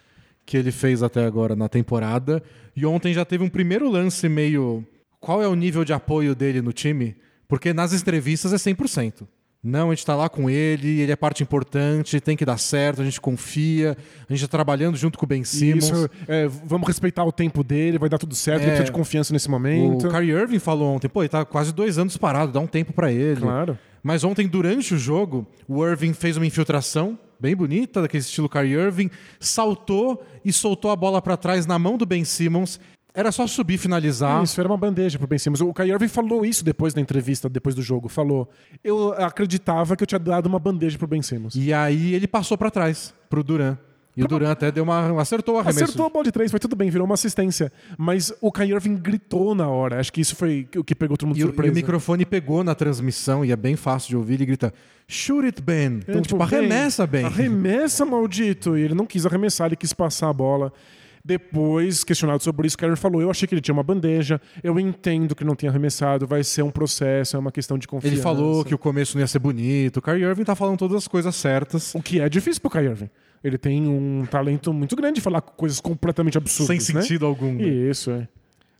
que ele fez até agora na temporada. E ontem já teve um primeiro lance meio. Qual é o nível de apoio dele no time? Porque nas entrevistas é 100%. Não, a gente tá lá com ele, ele é parte importante, tem que dar certo, a gente confia, a gente tá trabalhando junto com o Ben Simmons. Isso, é, vamos respeitar o tempo dele, vai dar tudo certo, ele É. precisa de confiança nesse momento. O Kyrie Irving falou ontem, pô, ele tá quase dois anos parado, dá um tempo pra ele. Claro. Mas ontem, durante o jogo, o Irving fez uma infiltração bem bonita, daquele estilo Kyrie Irving, saltou e soltou a bola pra trás na mão do Ben Simmons. Era só subir e finalizar. Isso era uma bandeja pro Ben Simmons. O Kyrie Irving falou isso depois da entrevista, depois do jogo. Falou, eu acreditava que eu tinha dado uma bandeja pro Ben Simmons. E aí ele passou pra trás, pro Duran. E o Duran até deu uma. acertou o arremesso. Acertou a bola de três, foi tudo bem, virou uma assistência. Mas o Kyrie Irving gritou na hora. Acho que isso foi o que pegou todo mundo de E o, e surpresa. o microfone pegou na transmissão, e é bem fácil de ouvir, ele grita: Shoot it, Ben. É, Então, tipo, arremessa, Ben. Arremessa, maldito. E ele não quis arremessar, ele quis passar a bola. Depois, questionado sobre isso, Kyrie falou: Eu achei que ele tinha uma bandeja, eu entendo que não tinha arremessado, vai ser um processo, é uma questão de confiança. Ele falou que o começo não ia ser bonito. O Kyrie Irving tá falando todas as coisas certas. O que é difícil pro Kyrie Irving. Ele tem um talento muito grande de falar coisas completamente absurdas. Sem né? sentido algum. né? Isso, é.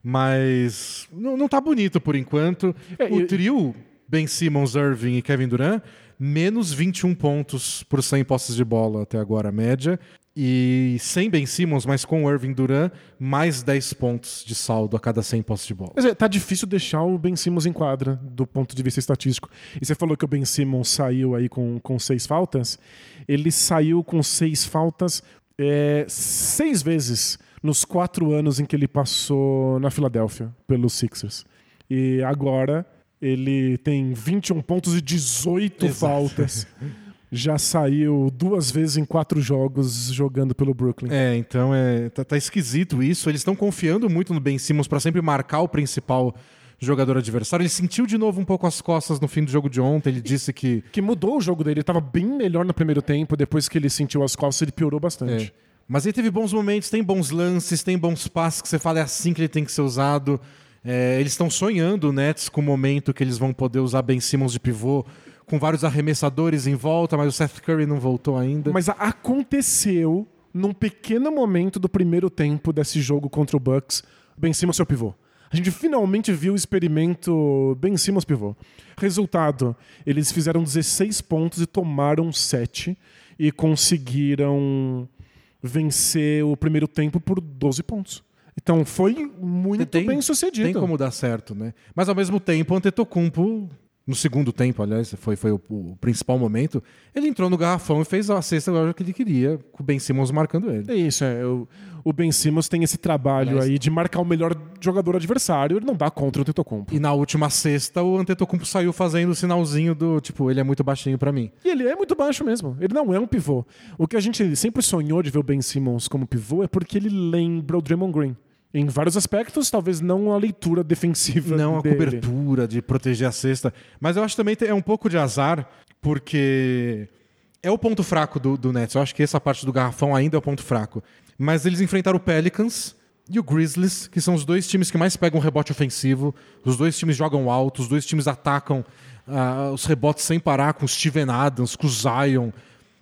Mas não, não tá bonito por enquanto. É, o trio Ben Simmons, Irving e Kevin Durant, menos 21 pontos por 100 posses de bola até agora, a média. E sem Ben Simmons, mas com o Irving Durant, mais 10 pontos de saldo a cada 100 posses de bola. Mas é, tá difícil deixar o Ben Simmons em quadra, do ponto de vista estatístico. E você falou que o Ben Simmons saiu aí com, com seis faltas. Ele saiu com seis faltas é, seis vezes nos quatro anos em que ele passou na Filadélfia, pelos Sixers. E agora ele tem 21 pontos e 18 Exato. faltas. Já saiu duas vezes em quatro jogos jogando pelo Brooklyn. É, então é, tá, tá esquisito isso. Eles estão confiando muito no Ben Simmons para sempre marcar o principal jogador adversário. Ele sentiu de novo um pouco as costas no fim do jogo de ontem. Ele disse que que mudou o jogo dele. Ele estava bem melhor no primeiro tempo, depois que ele sentiu as costas, ele piorou bastante. É. Mas ele teve bons momentos, tem bons lances, tem bons passes que você fala é assim que ele tem que ser usado. É, eles estão sonhando, o Nets, com o momento que eles vão poder usar Ben Simmons de pivô, com vários arremessadores em volta, mas o Seth Curry não voltou ainda. Mas aconteceu num pequeno momento do primeiro tempo desse jogo contra o Bucks, Ben Simmons seu pivô. A gente finalmente viu o experimento Ben Simmons pivô. Resultado, eles fizeram 16 pontos e tomaram 7 e conseguiram vencer o primeiro tempo por 12 pontos. Então foi muito Tem- bem sucedido. Tem como dar certo, né? Mas ao mesmo tempo, o Antetokounmpo, no segundo tempo, aliás, foi, foi o, o principal momento, ele entrou no garrafão e fez a cesta agora que ele queria, com o Ben Simmons marcando ele. É isso, é. O, o Ben Simmons tem esse trabalho aí de marcar o melhor jogador adversário, ele não dá contra o Tetocompo. E na última sexta, o Antetokounmpo saiu fazendo o sinalzinho do, tipo, ele é muito baixinho pra mim. E ele é muito baixo mesmo. Ele não é um pivô. O que a gente sempre sonhou de ver o Ben Simmons como pivô é porque ele lembra o Draymond Green. Em vários aspectos, talvez não a leitura defensiva Não a dele. cobertura de proteger a cesta. Mas eu acho também que é um pouco de azar, porque é o ponto fraco do, do Nets. Eu acho que essa parte do garrafão ainda é o ponto fraco. Mas eles enfrentaram o Pelicans e o Grizzlies, que são os dois times que mais pegam rebote ofensivo. Os dois times jogam alto, os dois times atacam ah, os rebotes sem parar com o Steven Adams, com o Zion,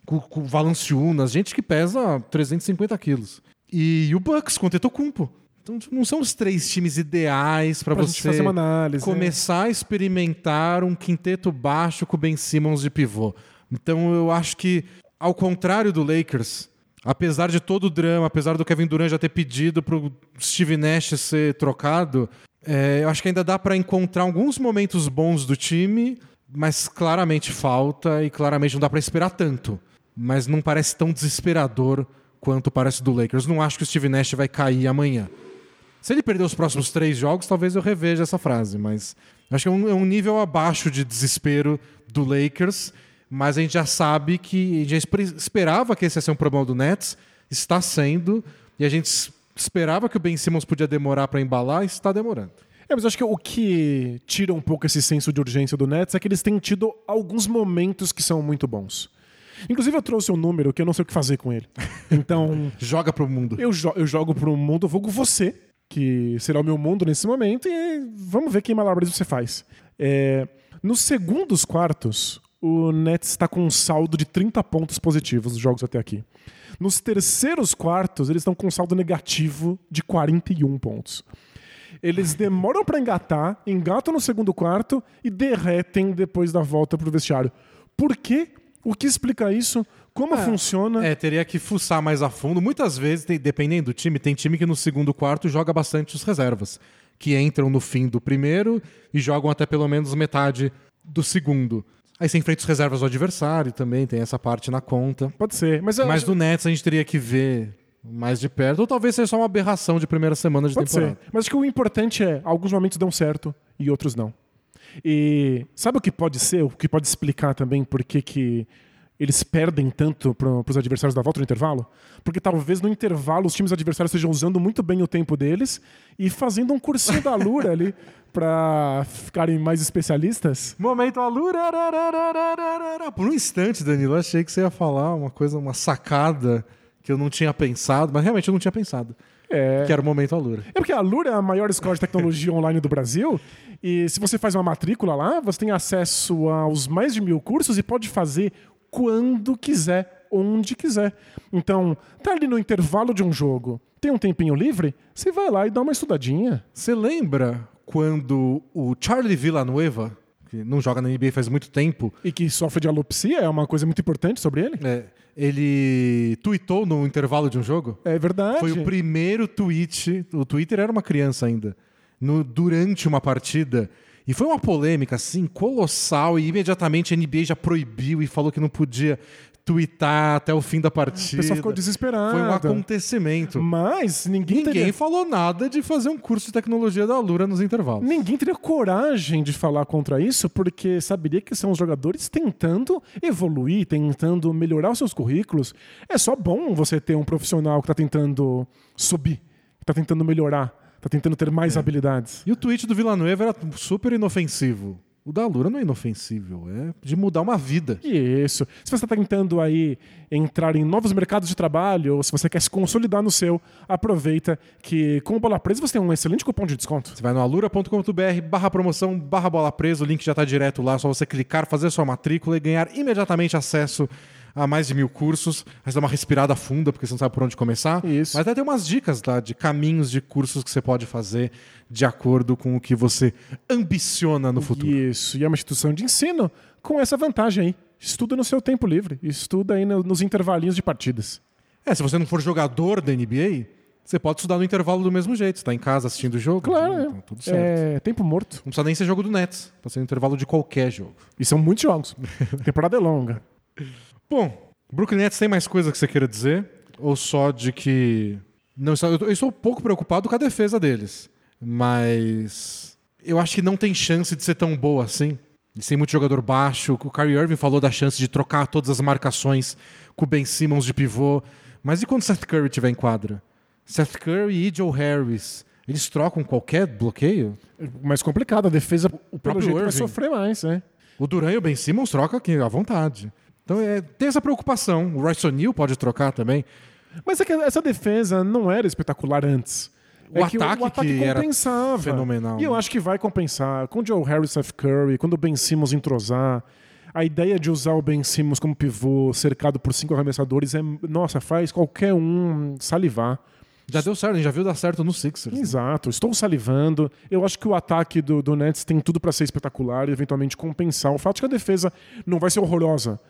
com, com o Valanciunas, gente que pesa 350 quilos. E, o Bucks com o Tetocumpo. Então, tipo, não são os três times ideais para você fazer uma análise. né? começar a experimentar um quinteto baixo com o Ben Simmons de pivô. Então eu acho que, ao contrário do Lakers, apesar de todo o drama, apesar do Kevin Durant já ter pedido pro Steve Nash ser trocado, é, eu acho que ainda dá para encontrar alguns momentos bons do time, mas claramente falta e claramente não dá pra esperar tanto. Mas não parece tão desesperador quanto parece do Lakers. Não acho que o Steve Nash vai cair amanhã. Se ele perder os próximos três jogos, talvez eu reveja essa frase, mas acho que é um, é um nível abaixo de desespero do Lakers. Mas a gente já sabe que a gente já esperava que esse ia ser um problema do Nets, está sendo, e a gente esperava que o Ben Simmons podia demorar para embalar e está demorando. É, mas acho que o que tira um pouco esse senso de urgência do Nets é que eles têm tido alguns momentos que são muito bons. Inclusive, eu trouxe um número que eu não sei o que fazer com ele. Então. Joga pro mundo. Eu, jo eu jogo pro mundo, vou com você, que será o meu mundo nesse momento, e vamos ver que malabarismo você faz. É, nos segundos quartos, o Nets está com um saldo de 30 pontos positivos nos jogos até aqui. Nos terceiros quartos, eles estão com um saldo negativo de 41 pontos. Eles demoram para engatar, engatam no segundo quarto e derretem depois da volta pro vestiário. Por quê? O que explica isso? Como É, funciona? É, teria que fuçar mais a fundo. Muitas vezes, dependendo do time, tem time que no segundo quarto joga bastante os reservas, que entram no fim do primeiro e jogam até pelo menos metade do segundo. Aí você enfrenta os reservas do adversário também, tem essa parte na conta. Pode ser. Mas, eu Mas do Nets a gente teria que ver mais de perto, ou talvez seja só uma aberração de primeira semana de Pode temporada. ser. Mas acho que o importante é, alguns momentos dão certo e outros não. E sabe o que pode ser, o que pode explicar também por que, que eles perdem tanto para os adversários da volta no intervalo? Porque talvez no intervalo os times adversários estejam usando muito bem o tempo deles e fazendo um cursinho da Lura ali para ficarem mais especialistas. Momento Alura. Por um instante, Danilo, eu achei que você ia falar uma coisa, uma sacada que eu não tinha pensado, mas realmente eu não tinha pensado. É. Que era o momento Alura. É porque a Lura é a maior escola de tecnologia online do Brasil. E se você faz uma matrícula lá, você tem acesso aos mais de mil cursos e pode fazer quando quiser, onde quiser. Então, tá ali no intervalo de um jogo, tem um tempinho livre, você vai lá e dá uma estudadinha. Você lembra quando o Charlie Villanueva, que não joga na NBA faz muito tempo, E que sofre de alopecia, é uma coisa muito importante sobre ele. é, ele tweetou no intervalo de um jogo? É verdade. Foi o primeiro tweet. O Twitter era uma criança ainda. no- durante uma partida. E foi uma polêmica, assim, colossal. E imediatamente a NBA já proibiu e falou que não podia tweetar até o fim da O partida. pessoal ficou desesperado. Foi um acontecimento. Mas ninguém, Ninguém teria, falou nada de fazer um curso de tecnologia da Lura nos intervalos. ninguém teria coragem de falar contra isso, porque saberia que são os jogadores tentando evoluir, tentando melhorar os seus currículos. É só bom você ter um profissional que está tentando subir, que está tentando melhorar, está tentando ter mais habilidades. E o tweet do Villanueva era super inofensivo. O da Lura não é inofensível, é de mudar uma vida. Isso. Se você está tentando aí entrar em novos mercados de trabalho, ou se você quer se consolidar no seu, aproveita que com o Bola Presa você tem um excelente cupom de desconto. Você vai no alura.com.br barra promoção barra bola presa, o link já está direto lá, só você clicar, fazer sua matrícula e ganhar imediatamente acesso a mais de mil cursos. Aí você dá uma respirada funda, porque você não sabe por onde começar. Isso. Mas até tem umas dicas lá de caminhos de cursos que você pode fazer de acordo com o que você ambiciona no futuro. Isso. E é uma instituição de ensino com essa vantagem aí. Estuda no seu tempo livre. Estuda aí no- nos intervalinhos de partidas. É, se você não for jogador da NBA, você pode estudar no intervalo do mesmo jeito. Você tá em casa assistindo o jogo. Claro, então, é. tudo certo. É tempo morto. Não precisa nem ser jogo do Nets. Pode ser no intervalo de qualquer jogo. E são muitos jogos. A temporada é longa. Bom, Brooklyn Nets tem mais coisa que você queira dizer? Ou só de que. Não, eu estou um pouco preocupado com a defesa deles. Mas. Eu acho que não tem chance de ser tão boa assim. Eles têm muito jogador baixo. O Kyrie Irving falou da chance de trocar todas as marcações com o Ben Simmons de pivô. Mas e quando Seth Curry estiver em quadra? Seth Curry e Joe Harris. Eles trocam qualquer bloqueio? Mais complicado. A defesa, pelo próprio jeito, vai Irving. sofrer mais, né? O Duran e o Ben Simmons trocam aqui à vontade. Então é, tem essa preocupação. O Royce O'Neal pode trocar também. Mas é que essa defesa não era espetacular antes. O é que ataque o ataque que era compensava. fenomenal, E eu né? acho que vai compensar. Com o Joe Harris, Seth Curry, quando o Ben Simmons entrosar, a ideia de usar o Ben Simmons como pivô, cercado por cinco arremessadores, é, nossa, faz qualquer um salivar. Já deu certo, a gente já viu dar certo no Sixers. Exato, estou salivando. Eu acho que o ataque do, do Nets tem tudo para ser espetacular e eventualmente compensar. O fato é que a defesa não vai ser horrorosa,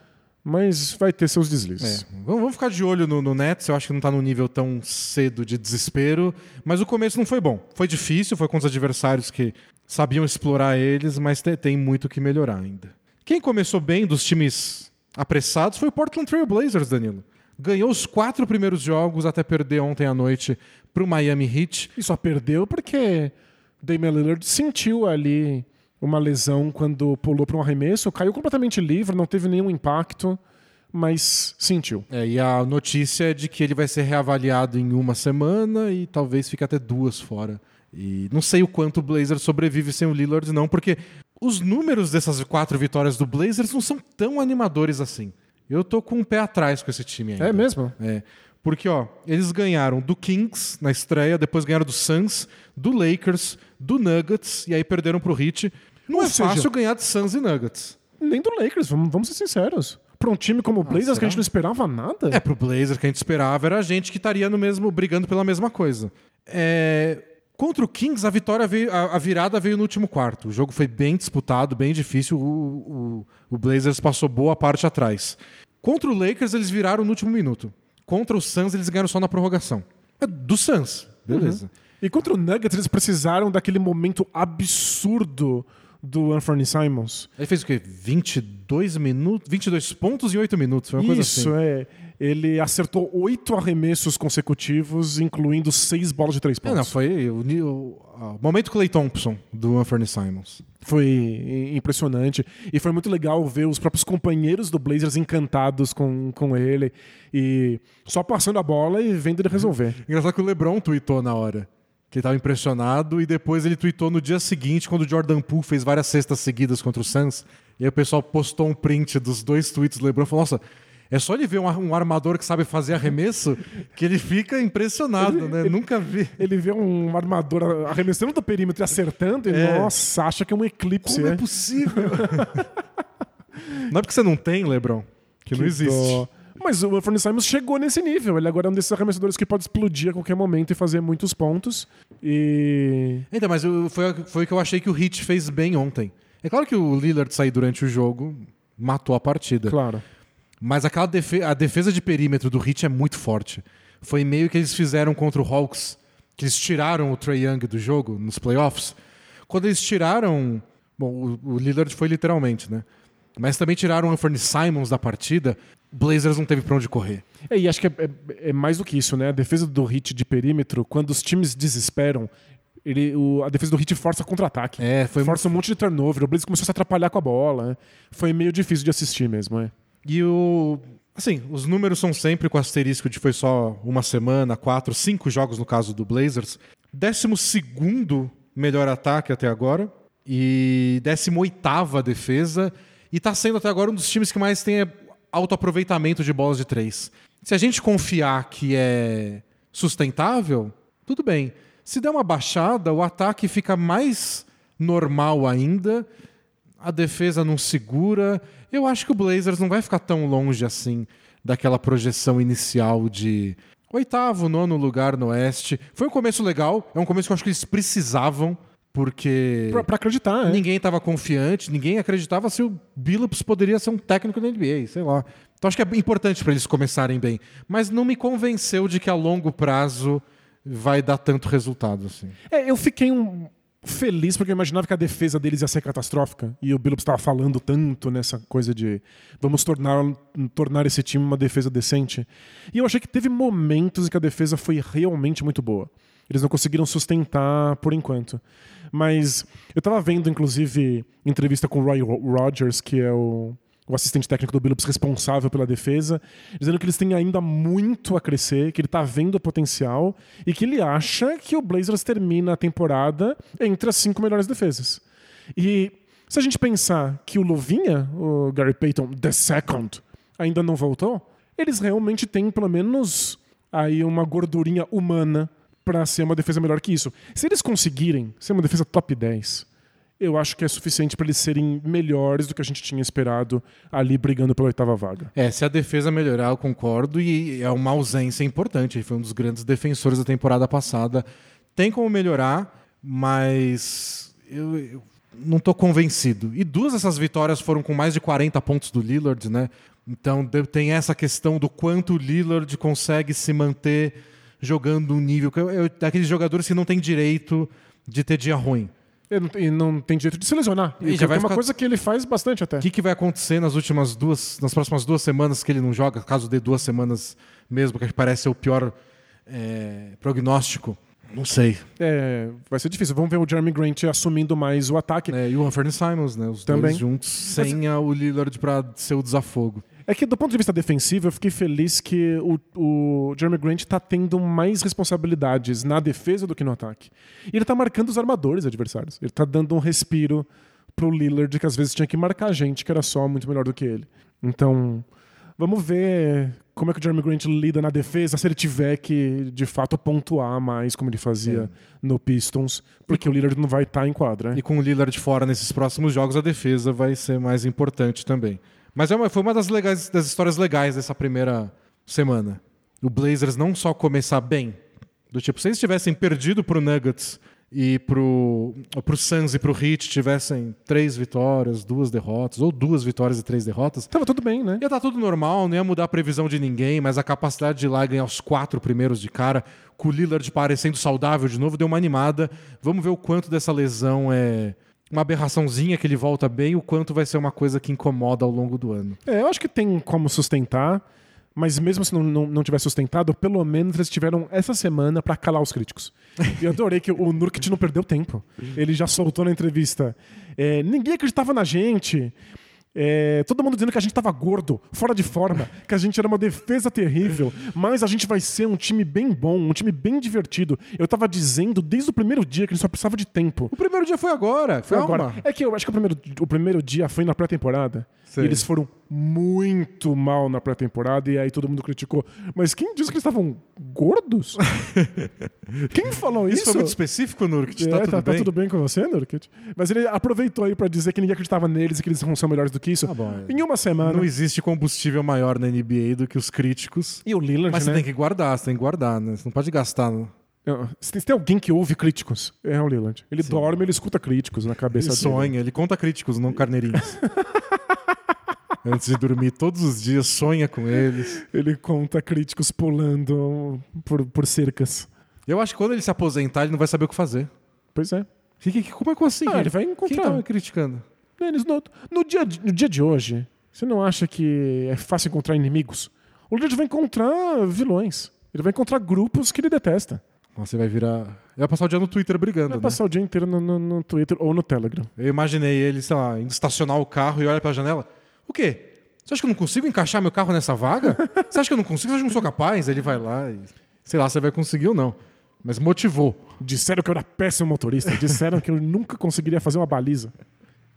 mas vai ter seus deslizes. É, vamos, ficar de olho no, no Nets. Eu acho que não tá num nível tão cedo de desespero. Mas o começo não foi bom. Foi difícil, foi com os adversários que sabiam explorar eles, mas te- tem muito que melhorar ainda. Quem começou bem dos times apressados foi o Portland Trail Blazers, Danilo. Ganhou os quatro primeiros jogos até perder ontem à noite para o Miami Heat. E só perdeu porque Damian Lillard sentiu ali uma lesão quando pulou para um arremesso, caiu completamente livre, não teve nenhum impacto, mas sentiu. É, e a notícia é de que ele vai ser reavaliado em uma semana e talvez fique até duas fora. E não sei o quanto o Blazers sobrevive sem o Lillard, não, porque os números dessas quatro vitórias do Blazers não são tão animadores assim. Eu tô com um pé atrás com esse time ainda. É mesmo? É. Porque, ó, eles ganharam do Kings na estreia, depois ganharam do Suns, do Lakers, do Nuggets, e aí perderam pro Heat. Não Ou é seja- fácil ganhar de Suns e Nuggets. Nem do Lakers, vamos, vamos ser sinceros. Para um time como o Blazers que a gente não esperava nada. É, pro Blazer que a gente esperava era a gente que estaria no mesmo, brigando pela mesma coisa. É, Contra o Kings, a vitória veio, a, a virada veio no último quarto. O jogo foi bem disputado, bem difícil. O, o, o Blazers passou boa parte atrás. Contra o Lakers, eles viraram no último minuto. Contra o Suns, eles ganharam só na prorrogação. É do Suns, beleza. E contra o Nuggets, eles precisaram daquele momento absurdo do Anthony Simons. Ele fez o quê? 22 minutos, 22 pontos em 8 minutos. Foi uma coisa Isso, assim. é. Ele acertou oito arremessos consecutivos, incluindo seis bolas de três É, pontos. não, foi o, o- o momento Clay Thompson do Anthony Simons. Foi impressionante. E foi muito legal ver os próprios companheiros do Blazers encantados com, com ele. E só passando a bola e vendo ele resolver. Engraçado que o LeBron tweetou na hora. Que ele tava impressionado e depois ele tweetou no dia seguinte, quando o Jordan Poole fez várias cestas seguidas contra o Suns. E aí o pessoal postou um print dos dois tweets do LeBron e falou: Nossa, é só ele ver um, um armador que sabe fazer arremesso que ele fica impressionado, né? Nunca vi. Ele vê um armador arremessando do perímetro e acertando, e É. nossa, acha que é um eclipse. Como é né? possível? não é porque você não tem, LeBron, que, não Que existe. dó. Mas o Anthony Simons chegou nesse nível. Ele agora é um desses arremessadores que pode explodir a qualquer momento e fazer muitos pontos. E. Então, mas foi, foi o que eu achei que o Heat fez bem ontem. É claro que o Lillard sair durante o jogo matou a partida. Claro. Mas aquela defe a defesa de perímetro do Heat é muito forte. Foi meio que eles fizeram contra o Hawks, que eles tiraram o Trae Young do jogo nos playoffs. Quando eles tiraram. Bom, o, o Lillard foi literalmente, né? Mas também tiraram o Anthony Simons da partida. Blazers não teve pra onde correr. É, e acho que é, é- é mais do que isso, né? A defesa do hit de perímetro, quando os times desesperam, ele, o- a defesa do hit força contra-ataque. É, foi força um monte de turnover. O Blazers começou a se atrapalhar com a bola. né? Foi meio difícil de assistir mesmo, é. E o. Assim, os números são sempre com asterisco de foi só uma semana, quatro, cinco jogos no caso do Blazers. Décimo segundo melhor ataque até agora. E décimo oitava defesa. E tá sendo até agora um dos times que mais tem é, alto aproveitamento de bolas de três. Se a gente confiar que é sustentável, tudo bem. Se der uma baixada, o ataque fica mais normal ainda a defesa não segura. Eu acho que o Blazers não vai ficar tão longe assim daquela projeção inicial de oitavo, nono lugar no Oeste. Foi um começo legal, é um começo que eu acho que eles precisavam, porque Pra, pra acreditar, é. ninguém estava confiante, ninguém acreditava se o Billups poderia ser um técnico da NBA, sei lá. Então acho que é importante para eles começarem bem. Mas não me convenceu de que a longo prazo vai dar tanto resultado assim. É, eu fiquei um- feliz porque eu imaginava que a defesa deles ia ser catastrófica. E o Billups estava falando tanto nessa coisa de vamos tornar, tornar esse time uma defesa decente. E eu achei que teve momentos em que a defesa foi realmente muito boa. Eles não conseguiram sustentar por enquanto. Mas eu estava vendo, inclusive, entrevista com o Roy Ro- Rogers, que é o, o assistente técnico do Billups responsável pela defesa, dizendo que eles têm ainda muito a crescer, que ele está vendo o potencial e que ele acha que o Blazers termina a temporada entre as cinco melhores defesas. E se a gente pensar que o Luvinha, o Gary Payton, the second, ainda não voltou, eles realmente têm pelo menos aí uma gordurinha humana para ser uma defesa melhor que isso. Se eles conseguirem ser uma defesa top 10, eu acho que é suficiente para eles serem melhores do que a gente tinha esperado ali brigando pela oitava vaga. É, se a defesa melhorar, eu concordo, e é uma ausência importante. Ele foi um dos grandes defensores da temporada passada. Tem como melhorar, mas eu, eu não estou convencido. E duas dessas vitórias foram com mais de 40 pontos do Lillard, né? Então tem essa questão do quanto o Lillard consegue se manter jogando um nível. que É é daqueles jogadores que não tem direito de ter dia ruim. E não, e não tem jeito de se lesionar. E E já é vai uma ficar- coisa que ele faz bastante até. O que, que vai acontecer nas últimas duas, nas próximas duas semanas que ele não joga, caso dê duas semanas mesmo, que parece ser o pior é, prognóstico? Não sei. É, vai ser difícil. Vamos ver o Jeremy Grant assumindo mais o ataque. É, e o Anthony Simons, né? Os Também. dois juntos, sem a- o Lillard pra ser o desafogo. É que do ponto de vista defensivo, eu fiquei feliz que o, o Jeremy Grant tá tendo mais responsabilidades na defesa do que no ataque. E ele tá marcando os armadores adversários. Ele tá dando um respiro pro Lillard, que às vezes tinha que marcar gente que era só muito melhor do que ele. Então, vamos ver como é que o Jeremy Grant lida na defesa se ele tiver que, de fato, pontuar mais como ele fazia no Pistons, porque o Lillard não vai estar em quadra. né? E com o Lillard fora nesses próximos jogos, a defesa vai ser mais importante também. Mas é uma- foi uma das, legais, das histórias legais dessa primeira semana. O Blazers não só começar bem, do tipo, se eles tivessem perdido pro Nuggets e pro, pro Suns e pro Heat tivessem três vitórias, duas derrotas, ou duas vitórias e três derrotas, Tava tudo bem, né? Ia estar tudo normal, não ia mudar a previsão de ninguém, mas a capacidade de ir lá e ganhar os quatro primeiros de cara, com o Lillard parecendo saudável de novo, deu uma animada. Vamos ver o quanto dessa lesão é uma aberraçãozinha que ele volta bem o quanto vai ser uma coisa que incomoda ao longo do ano. É, eu acho que tem como sustentar, mas mesmo se não, não, não tiver sustentado, pelo menos eles tiveram essa semana pra calar os críticos. E eu adorei que o Nurkic não perdeu tempo. Ele já soltou na entrevista. é, ninguém acreditava na gente. É, todo mundo dizendo que a gente tava gordo, fora de forma, que a gente era uma defesa terrível, mas a gente vai ser um time bem bom, um time bem divertido. Eu tava dizendo desde o primeiro dia que a gente só precisava de tempo. O primeiro dia foi agora, Foi calma. agora. É que eu acho que o primeiro, o primeiro dia foi na pré-temporada. Eles foram muito mal na pré-temporada e aí todo mundo criticou. Mas quem disse que eles estavam gordos? quem falou isso? Isso foi muito específico, Nurkic, É, tá tá, tudo tá bem? tudo bem com você, Nurkic? Mas ele aproveitou aí pra dizer que ninguém acreditava neles e que eles não são melhores do que isso. Tá bom, é. Em uma semana. Não existe combustível maior na NBA do que os críticos. E o Lillard, Mas né? você tem que guardar, você tem que guardar, né? Você não pode gastar. né? Se tem- se tem alguém que ouve críticos, é o Lillard. Ele dorme, ele escuta críticos na cabeça Ele dele. sonha, ele conta críticos, não carneirinhos. Antes de dormir, todos os dias, sonha com eles. Ele conta críticos pulando por, por cercas. Eu acho que quando ele se aposentar, ele não vai saber o que fazer. Pois é. Que- que- como é que eu assim? Ah, ele vai Quem encontrar. tá me criticando? Denis, no, no dia, de- no dia de hoje, você não acha que é fácil encontrar inimigos? O Lillard vai encontrar vilões. Ele vai encontrar grupos que ele detesta. Você vai virar. Ele vai passar o dia no Twitter brigando, Vai né? passar o dia inteiro no, no- no Twitter ou no Telegram. Eu imaginei ele, sei lá, indo estacionar o carro e olha pela janela. O quê? Você acha que eu não consigo encaixar meu carro nessa vaga? Você acha que eu não consigo? Você acha que eu não sou capaz? Ele vai lá e. Sei lá se vai conseguir ou não. Mas motivou. Disseram que eu era péssimo motorista. Disseram que eu nunca conseguiria fazer uma baliza.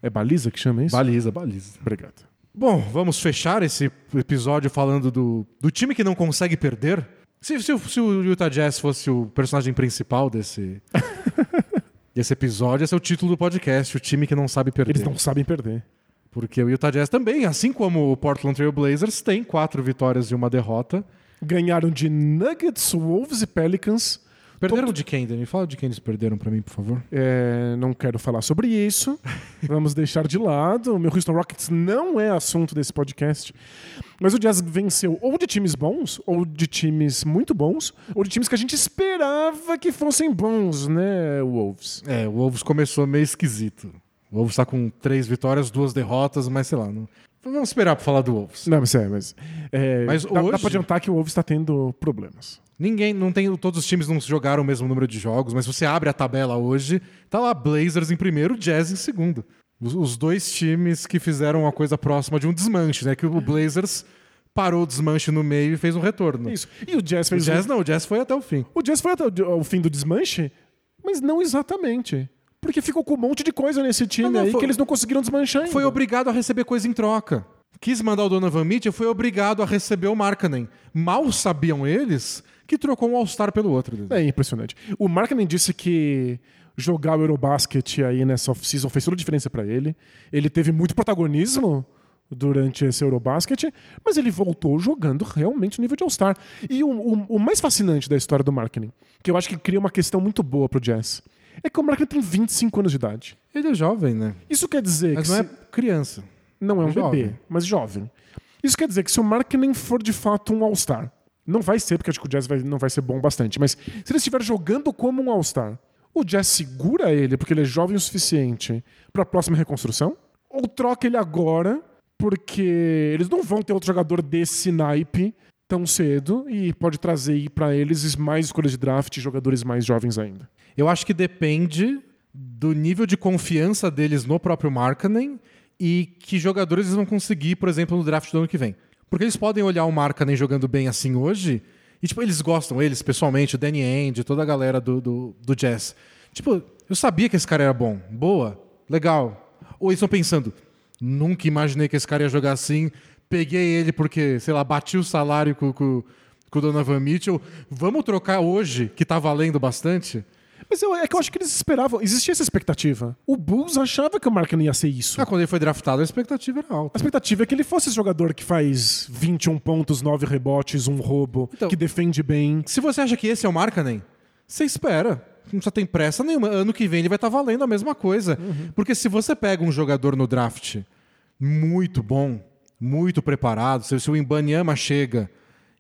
É baliza que chama isso? Baliza, baliza. Obrigado. Bom, vamos fechar esse episódio falando do, do time que não consegue perder. Se, se o- se o Utah Jazz fosse o personagem principal desse, desse episódio, esse é o título do podcast, o time que não sabe perder. Eles não sabem perder. Porque o Utah Jazz também, assim como o Portland Trail Blazers, tem quatro vitórias e uma derrota. Ganharam de Nuggets, Wolves e Pelicans. Perderam de quem, Dani? Fala de quem eles perderam pra mim, por favor. É, não quero falar sobre isso. Vamos deixar de lado. O meu Houston Rockets não é assunto desse podcast. Mas o Jazz venceu ou de times bons, ou de times muito bons, ou de times que a gente esperava que fossem bons, né, Wolves? É, o Wolves começou meio esquisito. O Wolves tá com três vitórias, duas derrotas, mas sei lá. Não... Vamos esperar pra falar do Wolves. Não, mas é, mas. é, Mas dá, dá hoje- pra adiantar que o Wolves está tendo problemas. Ninguém, não tem, todos os times não jogaram o mesmo número de jogos, mas você abre a tabela hoje, tá lá Blazers em primeiro, Jazz em segundo. Os, os dois times que fizeram uma coisa próxima de um desmanche, né? Que o Blazers parou o desmanche no meio e fez um retorno. Isso. E o Jazz O fez. Jazz não, o Jazz foi até o fim. O Jazz foi até o, o fim do desmanche, mas não exatamente. Porque ficou com um monte de coisa nesse time Ah, não, aí foi- que eles não conseguiram desmanchar ainda. Foi obrigado a receber coisa em troca. Quis mandar o Donovan Mitchell, foi obrigado a receber o Markkanen. Mal sabiam eles que trocou um All-Star pelo outro. É impressionante. O Markkanen disse que jogar o Eurobasket aí nessa off-season fez toda a diferença pra ele. Ele teve muito protagonismo durante esse Eurobasket, mas ele voltou jogando realmente no nível de All-Star. E o, o- o mais fascinante da história do Markkanen, que eu acho que cria uma questão muito boa pro Jazz, é que o Markkanen tem 25 anos de idade. Ele é jovem, né? Isso quer dizer Mas que não se- é criança. Não é um Jovem. bebê, mas jovem. Isso quer dizer que se o Markkinen for de fato um All-Star, não vai ser, porque acho que o Jazz vai- não vai ser bom bastante, mas se ele estiver jogando como um All-Star, o Jazz segura ele porque ele é jovem o suficiente para a próxima reconstrução? Ou troca ele agora porque eles não vão ter outro jogador desse naipe tão cedo e pode trazer para eles mais escolhas de draft e jogadores mais jovens ainda? Eu acho que depende do nível de confiança deles no próprio Markkanen e que jogadores eles vão conseguir, por exemplo, no draft do ano que vem. Porque eles podem olhar o Markkanen jogando bem assim hoje e, tipo, eles gostam, eles pessoalmente, o Danny Ainge, toda a galera do, do, do Jazz. Tipo, eu sabia que esse cara era bom. Boa, legal. Ou eles estão pensando, nunca imaginei que esse cara ia jogar assim, peguei ele porque, sei lá, bati o salário com, com, com o Donovan Mitchell. Vamos trocar hoje, que tá valendo bastante? Mas eu, é que eu acho que eles esperavam. Existia essa expectativa. O Bulls achava que o Markkanen ia ser isso. Ah, quando ele foi draftado, a expectativa era A alta. expectativa é que ele fosse esse jogador que faz 21 pontos, 9 rebotes, um roubo, Então- que defende bem. Se você acha que esse é o Markkanen, você espera. Não precisa ter pressa nenhuma. Ano que vem ele vai estar valendo a mesma coisa. Porque se você pega um jogador no draft muito bom, muito preparado, se o Imbanyama chega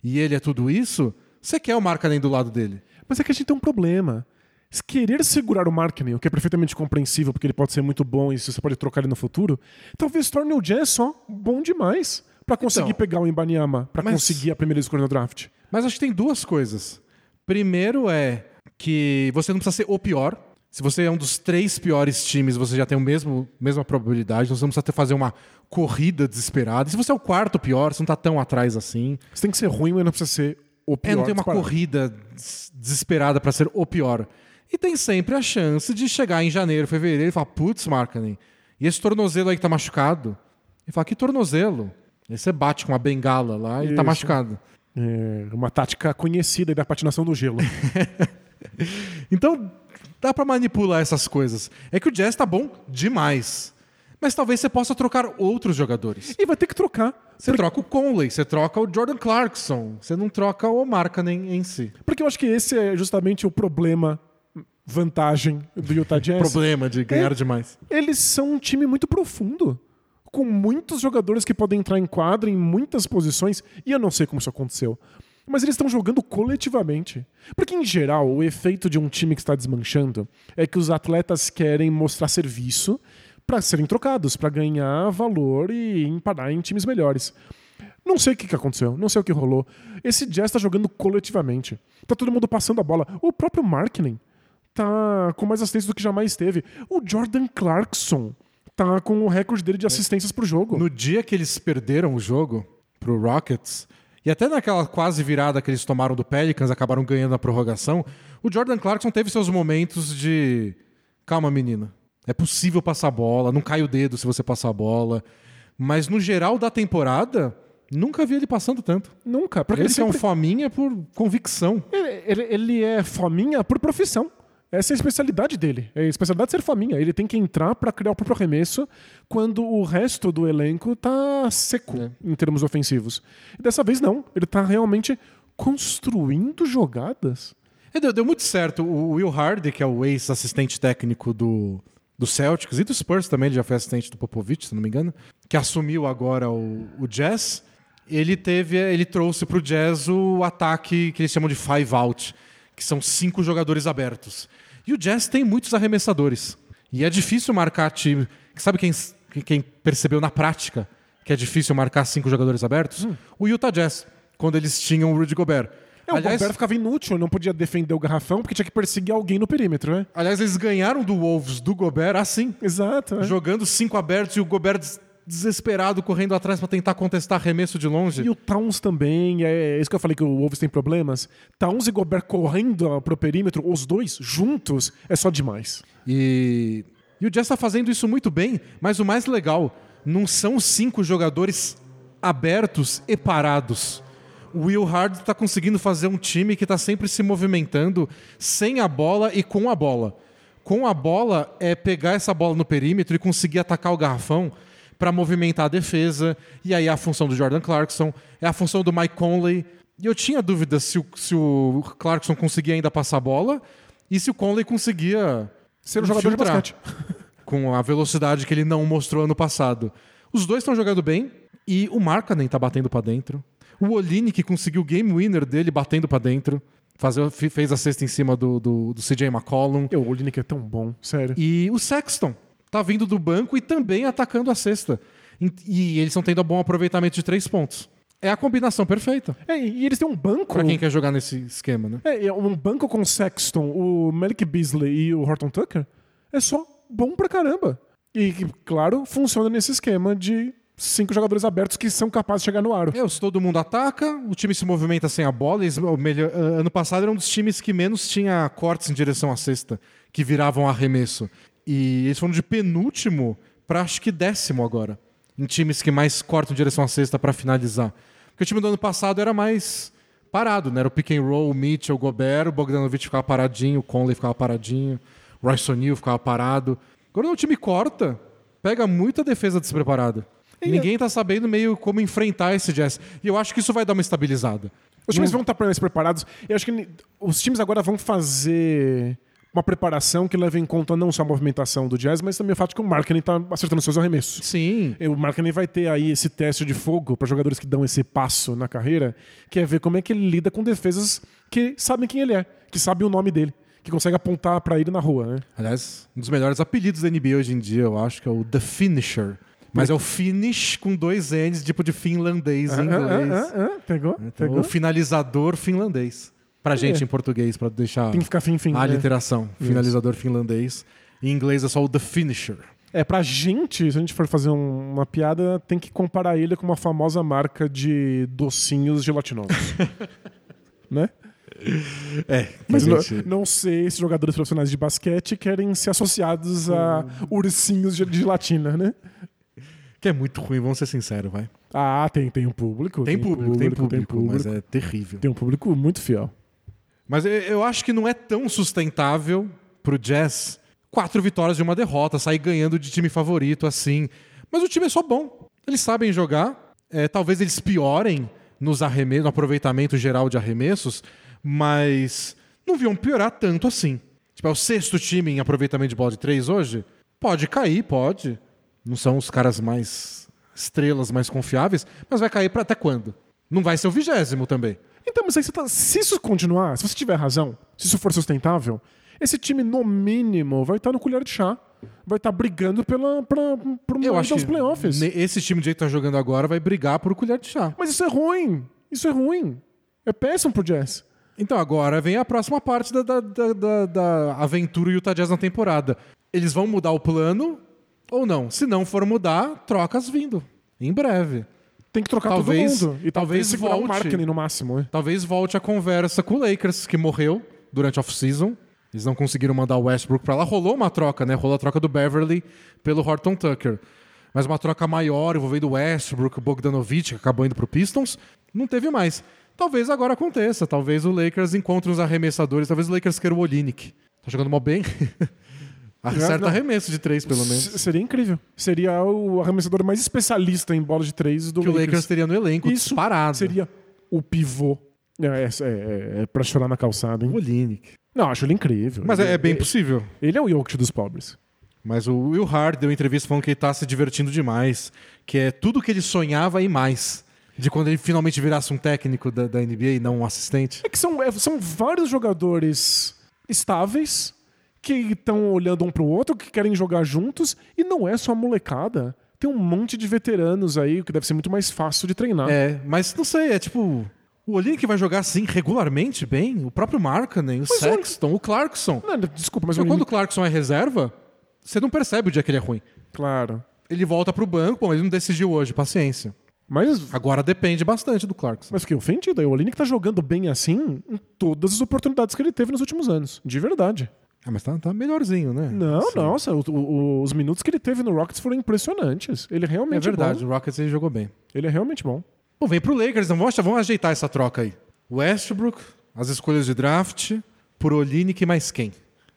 e ele é tudo isso, você quer o Markkanen do lado dele. Mas é que a gente tem um problema. Querer segurar o Markkanen, o que é perfeitamente compreensível, porque ele pode ser muito bom e você pode trocar ele no futuro, talvez torne o Jazz só bom demais pra conseguir Então, pegar o Imbanyama, pra mas- conseguir a primeira escolha no draft. Mas acho que tem duas coisas. Primeiro é que você não precisa ser o pior. Se você é um dos três piores times, você já tem o mesmo mesma probabilidade. Então você não precisa ter, fazer uma corrida desesperada. E se você é o quarto pior, você não tá tão atrás assim. Você tem que ser ruim, mas não precisa ser o pior. É, não tem uma disparado. corrida des- desesperada para ser o pior. E tem sempre a chance de chegar em janeiro, fevereiro e falar, putz, Markkanen, e esse tornozelo aí que tá machucado? E fala, que tornozelo? Aí você bate com uma bengala lá e tá Isso. machucado. É uma tática conhecida da patinação do gelo. Então, dá pra manipular essas coisas. É que o Jazz tá bom demais. Mas talvez você possa trocar outros jogadores. e vai ter que trocar. Você troca o Conley, você troca o Jordan Clarkson, você não troca o Markkanen em si. Porque eu acho que esse é justamente o problema, vantagem do Utah Jazz. Problema de ganhar É. demais. Eles são um time muito profundo. Com muitos jogadores que podem entrar em quadra em muitas posições. E eu não sei como isso aconteceu. Mas eles estão jogando coletivamente. Porque, em geral, o efeito de um time que está desmanchando é que os atletas querem mostrar serviço para serem trocados, para ganhar valor e emparar em times melhores. Não sei o que, aconteceu, não sei o que rolou. Esse Jazz tá jogando coletivamente. Tá todo mundo passando a bola. O próprio Markkinen tá com mais assistências do que jamais teve. O Jordan Clarkson tá com o recorde dele de assistências pro jogo. No dia que eles perderam o jogo pro Rockets, e até naquela quase virada que eles tomaram do Pelicans, acabaram ganhando a prorrogação, o Jordan Clarkson teve seus momentos de. Calma, menino. É possível passar a bola, não cai o dedo se você passar a bola. Mas no geral da temporada, nunca vi ele passando tanto. Nunca. Porque Ele ele, que é um sempre- fominha por convicção. ele, ele- ele é fominha por profissão. Essa é a especialidade dele. É a especialidade de ser fominha. Ele tem que entrar para criar o próprio arremesso quando o resto do elenco tá seco É. em termos ofensivos. E dessa vez não. Ele tá realmente construindo jogadas. E deu, deu muito certo. O Will Hardy, que é o ex-assistente técnico do, do Celtics e do Spurs também, ele já foi assistente do Popovich, se não me engano, que assumiu agora o, o Jazz. Ele teve, ele trouxe pro Jazz o ataque que eles chamam de five out, que são cinco jogadores abertos. E o Jazz tem muitos arremessadores. E é difícil marcar time. Sabe quem, quem percebeu na prática que é difícil marcar cinco jogadores abertos? O Utah Jazz, quando eles tinham o Rudy Gobert. É, o Gobert ficava inútil, não podia defender o garrafão porque tinha que perseguir alguém no perímetro, né? Aliás, eles ganharam do Wolves do Gobert assim, Exato. é. jogando cinco abertos e o Gobert desesperado correndo atrás para tentar contestar arremesso de longe. E o Towns também, é isso que eu falei que o Wolves tem problemas. Towns e Gobert correndo pro perímetro, os dois juntos, é só demais. E, e o Jazz está fazendo isso muito bem, mas o mais legal, não são cinco jogadores abertos e parados. O Will Hard está conseguindo fazer um time que está sempre se movimentando sem a bola e com a bola. Com a bola é pegar essa bola no perímetro e conseguir atacar o garrafão para movimentar a defesa. E aí é a função do Jordan Clarkson, é a função do Mike Conley. E eu tinha dúvida se o, se o Clarkson conseguia ainda passar a bola e se o Conley conseguia Ser um jogador de basquete. com a velocidade que ele não mostrou ano passado. Os dois estão jogando bem e o Markkanen tá batendo para dentro. O Olini que conseguiu o game winner dele batendo para dentro. fazer, fe- fez a cesta em cima do, do, do CJ McCollum. E o Olinick é tão bom, sério. E o Sexton tá vindo do banco e também atacando a cesta. E, eles estão tendo um bom aproveitamento de três pontos. É a combinação perfeita É, e eles têm um banco. pra quem quer jogar nesse esquema, né? É, é um banco com o Sexton, o Malik Beasley e o Horton Tucker é só bom pra caramba. E, claro, funciona nesse esquema de cinco jogadores abertos que são capazes de chegar no aro. É, se todo mundo ataca, o time se movimenta sem a bola. Eles, melhor- ah, ano passado era um dos times que menos tinha cortes em direção à cesta, que viravam arremesso. E eles foram de penúltimo para acho que décimo agora, em times que mais cortam em direção à cesta para finalizar. Porque o time do ano passado era mais parado, né? Era o pick and roll, o Mitchell, o Gobert, o Bogdanovich ficava paradinho, o Conley ficava paradinho, o Royce O'Neal ficava parado. Agora o time corta, pega muita defesa despreparada. E- Ninguém tá sabendo meio como enfrentar esse Jazz. E eu acho que isso vai dar uma estabilizada. Os times vão estar mais preparados. Eu acho que os times agora vão fazer uma preparação que leve em conta não só a movimentação do Jazz, mas também o fato que o Markkinen está acertando seus arremessos. Sim. E O Markkinen vai ter aí esse teste de fogo para jogadores que dão esse passo na carreira, que é ver como é que ele lida com defesas que sabem quem ele é, que sabem o nome dele, que conseguem apontar para ele na rua, né? Aliás, um dos melhores apelidos da NBA hoje em dia, eu acho que é o The Finisher. Mas é o finish com dois N's, tipo de finlandês em inglês. Ah, ah, ah, pegou? Então, pegou. o finalizador finlandês. Pra gente É. em português, pra deixar Tem que ficar fim, fim. a né? literação. Finalizador finlandês. Em inglês é só o The Finisher. É, pra gente, se a gente for fazer um- uma piada, tem que comparar ele com uma famosa marca de docinhos gelatinosos. né? É, Mas a não, gente- não sei se jogadores profissionais de basquete querem ser associados a ursinhos de de gelatina, né? que é muito ruim, vamos ser sinceros, vai. Ah, tem, tem um público. Tem público, tem público, tem público. mas é terrível. Tem um público muito fiel. Mas eu- acho que não é tão sustentável pro Jazz quatro vitórias de uma derrota, sair ganhando de time favorito assim. Mas o time é só bom. Eles sabem jogar. É, talvez eles piorem nos arremessos, no aproveitamento geral de arremessos, mas não viam piorar tanto assim. Tipo, é o sexto time em aproveitamento de bola de três hoje? Pode cair, pode. Não são os caras mais estrelas, mais confiáveis, mas vai cair para até quando? Não vai ser o vigésimo também. Então, mas aí você tá, se isso continuar, se você tiver razão, se isso for sustentável, esse time, no mínimo, vai estar no colher de chá. Vai estar brigando pela, pra, pro Eu acho dos playoffs. esse time do jeito que tá jogando agora vai brigar por colher de chá. Mas isso é ruim. Isso é ruim. É péssimo pro Jazz. Então agora vem a próxima parte da, da, da, da- da aventura Utah Jazz na temporada. Eles vão mudar o plano ou não? Se não for mudar, trocas vindo. Em breve. Tem que trocar Talvez- todo mundo. E talvez talvez segurar o volte. Markkinen no máximo. né? Talvez volte a conversa com o Lakers, que morreu durante a off-season. Eles não conseguiram mandar o Westbrook pra lá. Rolou uma troca, né? Rolou a troca do Beverly pelo Horton Tucker. Mas uma troca maior envolvendo o Westbrook, o Bogdanovich, que acabou indo pro Pistons, não teve mais. Talvez agora aconteça. Talvez o Lakers encontre uns arremessadores. Talvez o Lakers queira o Olinick. Tá jogando mal bem. Acerta Não. arremesso de três, pelo menos. Seria incrível. Seria o arremessador mais especialista em bola de três do Que o Lakers teria no elenco, Isso disparado. seria o pivô. É, é, é, é pra chorar na calçada, hein? O Olinick. Não, acho ele incrível. Mas ele, é, é bem ele, possível. ele é o Jokic dos pobres. Mas o Will Hard deu entrevista falando que ele tá se divertindo demais. Que é tudo que ele sonhava e mais. De quando ele finalmente virasse um técnico da, da NBA e não um assistente. É que são, é, são vários jogadores estáveis que estão olhando um pro outro, que querem jogar juntos, e não é só a molecada. Tem um monte de veteranos aí que deve ser muito mais fácil de treinar. É, mas não sei, é tipo. O Olinick vai jogar assim regularmente bem? O próprio Markkanen, o Mas o- Sexton, o Clarkson. Não, desculpa, mas Mas o quando o Clarkson é reserva, você não percebe o dia que ele é ruim. Claro. Ele volta pro banco, bom, ele não decidiu hoje, paciência. Mas, Agora depende bastante do Clarkson. mas fiquei ofendido. aí. O Olinick tá jogando bem assim em todas as oportunidades que ele teve nos últimos anos. De verdade. Ah, mas tá, tá melhorzinho, né? Não, Sim. nossa, o- o- os minutos que ele teve no Rockets foram impressionantes. Ele é É realmente verdade, bom. o Rockets ele jogou bem. Ele é realmente bom. Bom, vem pro Lakers, então vamos, vamos ajeitar essa troca aí. Westbrook, as escolhas de draft, por Olinick mais quem?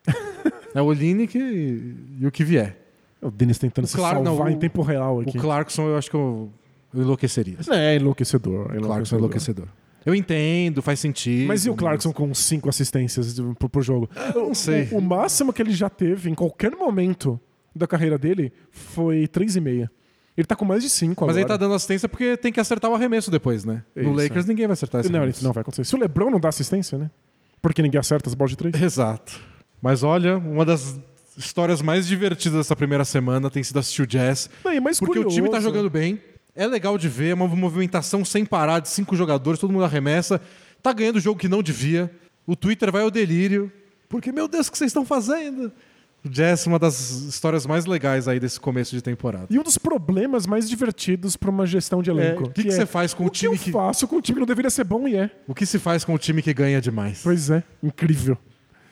é o Olinick e, e o que vier. O Dennis tentando se Claro, não, salvar o- em tempo real aqui. O Clarkson eu acho que eu, eu enlouqueceria. É enlouquecedor. O Clarkson é enlouquecedor. Eu entendo, faz sentido. Mas e o Clarkson com cinco assistências pro, pro jogo? Não sei. O, o máximo que ele já teve em qualquer momento da carreira dele foi 3,5. Ele tá com mais de 5 Mas agora. ele tá dando assistência porque tem que acertar o arremesso depois, né? No Isso, Lakers ninguém vai acertar esse Não, isso não vai acontecer. Se o LeBron não dá assistência, né? Porque ninguém acerta as bolas de três. Exato. Mas olha, uma das histórias mais divertidas dessa primeira semana tem sido assistir o Jazz. Não, e mais Porque o time tá curioso- jogando bem, é legal de ver, é uma movimentação sem parar de cinco jogadores, todo mundo arremessa, tá ganhando o jogo que não devia. O Twitter vai ao delírio, porque, meu Deus, o que vocês estão fazendo? O Jazz é uma das histórias mais legais aí desse começo de temporada. E um dos problemas mais divertidos para uma gestão de É, elenco. o que, que é, você faz com o, o que time eu que. faço com o time que não deveria ser bom e é. O que se faz com o time que ganha demais? Pois é, incrível.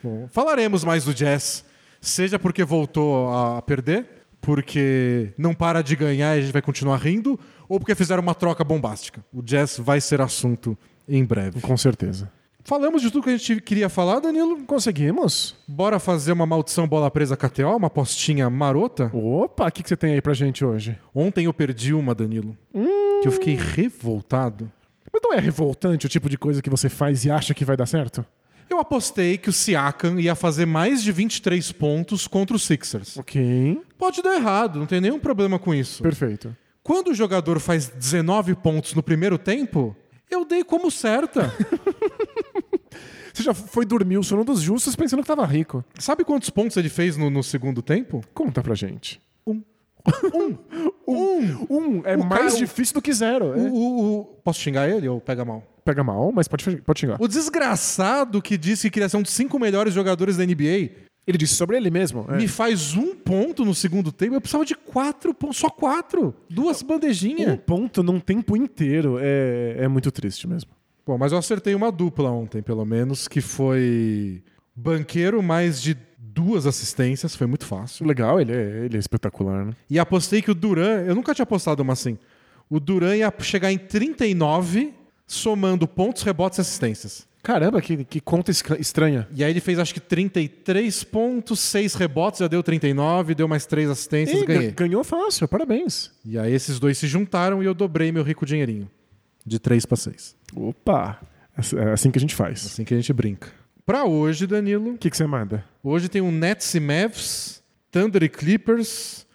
Bom, falaremos mais do Jazz, seja porque voltou a perder, porque não para de ganhar e a gente vai continuar rindo, ou porque fizeram uma troca bombástica. O Jazz vai ser assunto em breve. Com certeza. Falamos de tudo que a gente queria falar, Danilo. Conseguimos? Bora fazer uma maldição bola presa KTO, uma postinha marota? Opa, o que, que você tem aí pra gente hoje? Ontem eu perdi uma, Danilo, que eu fiquei revoltado. Mas não é revoltante o tipo de coisa que você faz e acha que vai dar certo? Eu apostei que o Siakam ia fazer mais de 23 pontos contra os Sixers. Ok. Pode dar errado, não tem nenhum problema com isso. Perfeito. Quando o jogador faz 19 pontos no primeiro tempo, eu dei como certa. Você já foi dormir o sono dos justos pensando que tava rico. Sabe quantos pontos ele fez no, no segundo tempo? Conta pra gente. Um. Um. Um é O mais cara- difícil do que zero. O- é. o- o- Posso xingar ele ou pega mal? Pega mal, mas pode, pode xingar. O desgraçado que disse que queria ser um dos cinco melhores jogadores da NBA Ele disse sobre ele mesmo. é. me faz um ponto no segundo tempo. Eu precisava de quatro pontos, só quatro. Duas Um bandejinhas. ponto num tempo inteiro é, é muito triste mesmo. Bom, mas eu acertei uma dupla ontem, pelo menos, que foi banqueiro mais de duas assistências. Foi muito fácil. Legal, ele é, ele é espetacular, né? E apostei que o Duran, eu nunca tinha apostado uma assim. O Duran ia chegar em 39, somando pontos, rebotes e assistências. Caramba, que, que conta estranha. E aí ele fez acho que 33 pontos, 6 rebotes, já deu 39, deu mais 3 assistências, Ih, ganhei. ga- ganhou fácil, parabéns. E aí esses dois se juntaram e eu dobrei meu rico dinheirinho. De 3 para 6. Opa! É assim que a gente faz. Assim que a gente brinca. Pra hoje, Danilo, O que, que você manda? hoje tem um Nets e Mavs, Thunder e Clippers,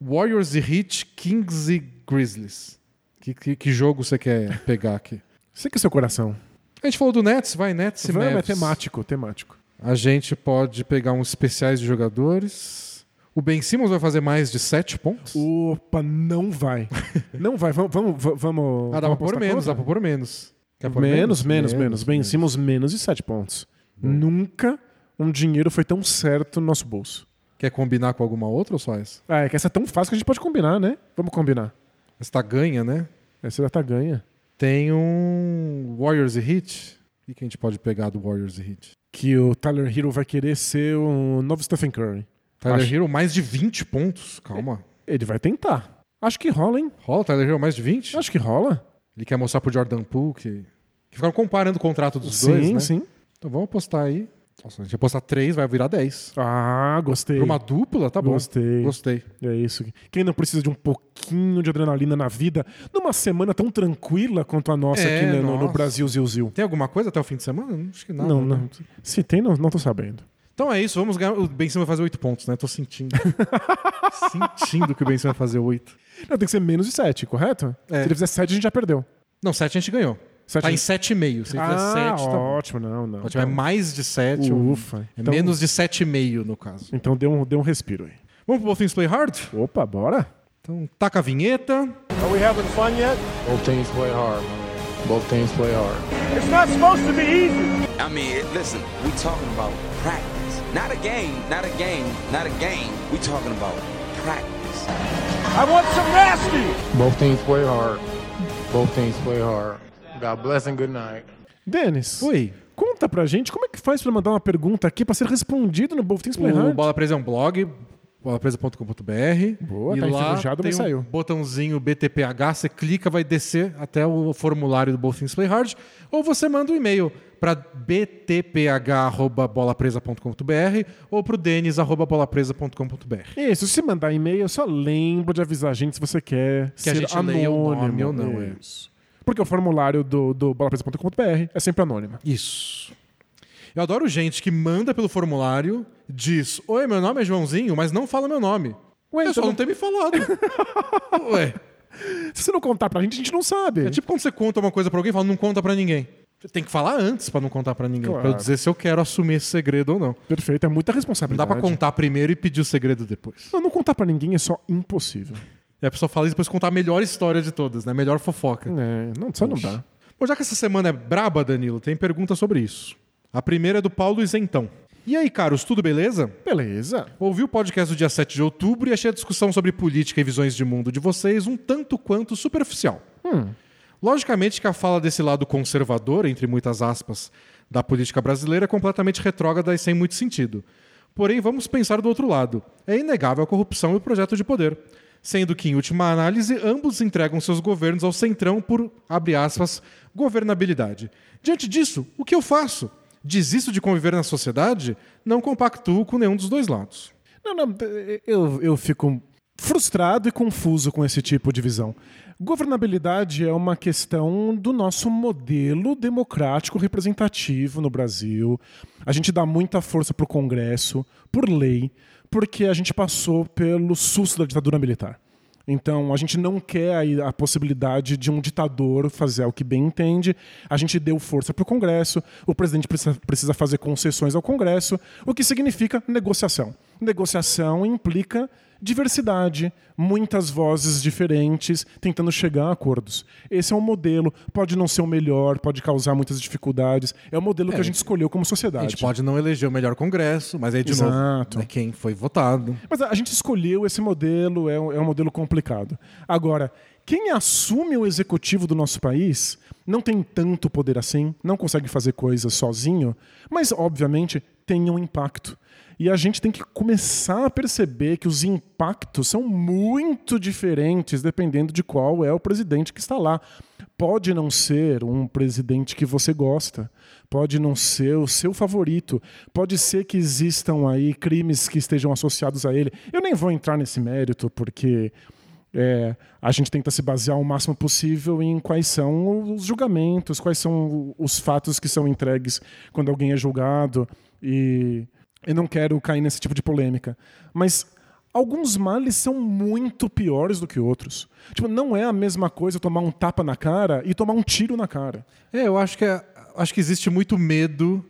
Warriors e Heat, Kings e Grizzlies. Que, que, que jogo você quer pegar aqui? Você que é seu coração. A gente falou do Nets, vai, Nets e Vamos, é Mavs. temático, temático. A gente pode pegar uns especiais de jogadores. O Ben Simmons vai fazer mais de 7 pontos? Opa, não vai. não vai. Vamos. vamos, vamos ah, dá pra pôr menos, dá pra pôr menos. Quer pôr Menos, menos, menos. Bem, menos. Simmons menos de 7 pontos. Nunca um dinheiro foi tão certo no nosso bolso. Quer combinar com alguma outra ou só essa? Ah, é que essa é tão fácil que a gente pode combinar, né? Vamos combinar. Essa tá ganha, né? Essa já tá ganha. Tem um Warriors e Heat. O que a gente pode pegar do Warriors e Heat? Que o Tyler Hero vai querer ser o novo Stephen Curry. Tyler Acho- Hero mais de 20 pontos. Calma. Ele vai tentar. Acho que rola, hein? Rola Tyler Hero mais de 20? Acho que rola. Ele quer mostrar pro Jordan Poole que... Que ficaram comparando o contrato dos sim, dois, né? sim. Então vamos apostar aí. Nossa, a gente apostar 3, vai virar 10. Ah, gostei. Pra uma dupla, tá bom. Gostei. Gostei. É isso. Quem não precisa de um pouquinho de adrenalina na vida, numa semana tão tranquila quanto a nossa É, aqui né, no, no nossa. Brasil Zil Zil. Tem alguma coisa até o fim de semana? Não, Acho que nada. Não, né? não. Se tem, não, não tô sabendo. Então é isso, vamos ganhar. O Ben Simmons vai fazer 8 pontos, né? Tô sentindo. sentindo que o Ben Simmons vai fazer 8. Não, tem que ser menos de 7, correto? É. Se ele fizer 7, a gente já perdeu. Não, 7 a gente ganhou. Sete Tá em gente- 7,5. Se ele ah, fizer 7, tá ótimo. Não, não. Se tiver mais de 7, Ufa. é Então- menos de 7,5 no caso. Então deu um, deu um respiro aí. Vamos pro Both Things Play Hard? Opa, bora? Então taca a vinheta. Are we having fun yet? Both teams play hard. Both teams play hard. It's not supposed to be easy. I mean, listen, we talking about practice. Not a game, not a game, not a game. We talking about practice. I want some nasty. Both teams play hard. Both teams play hard. God bless and good night. Denis, Oi. conta pra gente como é que faz pra mandar uma pergunta aqui pra ser respondido no Both Things Play O Hard. Bola Presa é um blog, bolapresa.com.br. Boa, e tá lá enferrujado, tem mas um saiu. botãozinho BTPH, você clica, vai descer até o formulário do Both Things Play Hard, ou você manda um e-mail para btph@bolapresa.com.br ou pro denis@bolapresa.com.br. Isso, se mandar e-mail, só lembra de avisar a gente se você quer Que a ser gente anônimo. leia o nome ou não, é. Isso. Porque o formulário do, do bolapresa.com.br é sempre anônimo. Isso. Eu adoro gente que manda pelo formulário, diz: Oi, meu nome é Joãozinho, mas não fala meu nome. Ué, então só não- não ter me falado. Ué. Se você não contar pra gente, a gente não sabe. É tipo quando você conta uma coisa pra alguém e fala, não conta pra ninguém. Você tem que falar antes pra não contar pra ninguém, Claro. Pra eu dizer se eu quero assumir esse segredo ou não. Perfeito, é muita Não responsabilidade. dá pra contar primeiro e pedir o segredo depois. Não, não contar pra ninguém é só impossível. E a pessoa fala isso depois contar a melhor história de todas, né? Melhor fofoca. É, não, só não dá. Bom, já que essa semana é braba, Danilo, tem pergunta sobre isso. A primeira é do Paulo Isentão. E aí, caros, tudo beleza? Beleza. Ouvi o podcast do dia 7 de outubro e achei a discussão sobre política e visões de mundo de vocês um tanto quanto superficial. Logicamente que a fala desse lado conservador, entre muitas aspas, da política brasileira é completamente retrógrada e sem muito sentido. Porém, vamos pensar do outro lado. É inegável a corrupção e o projeto de poder. Sendo que, em última análise, ambos entregam seus governos ao centrão por, abre aspas, governabilidade. Diante disso, o que eu faço? Desisto de conviver na sociedade? Não compactuo com nenhum dos dois lados. Não, não, eu, eu fico frustrado e confuso com esse tipo de visão. Governabilidade é uma questão do nosso modelo democrático representativo no Brasil. A gente dá muita força para o Congresso, por lei, porque a gente passou pelo susto da ditadura militar. Então, a gente não quer a possibilidade de um ditador fazer o que bem entende. A gente deu força para o Congresso, o presidente precisa, precisa fazer concessões ao Congresso, o que significa negociação. Negociação implica diversidade, muitas vozes diferentes tentando chegar a acordos. Esse é um modelo, pode não ser o melhor, pode causar muitas dificuldades. É o modelo que a gente escolheu como A sociedade. gente pode não eleger o melhor congresso, mas aí, de Exato. novo, é quem foi votado. Mas a gente escolheu esse modelo, é um, é um modelo complicado. Agora, quem assume o executivo do nosso país não tem tanto poder assim, não consegue fazer coisas sozinho, mas, obviamente, tem um impacto. E a gente tem que começar a perceber que os impactos são muito diferentes dependendo de qual é o presidente que está lá. Pode não ser um presidente que você gosta, pode não ser o seu favorito, pode ser que existam aí crimes que estejam associados a ele. Eu nem vou entrar nesse mérito, porque é, a gente tenta se basear o máximo possível em quais são os julgamentos, quais são os fatos que são entregues quando alguém é julgado. E eu não quero cair nesse tipo de polêmica. Mas alguns males são muito piores do que outros. Tipo, não é a mesma coisa tomar um tapa na cara e tomar um tiro na cara. É, eu acho que, é- acho que existe muito medo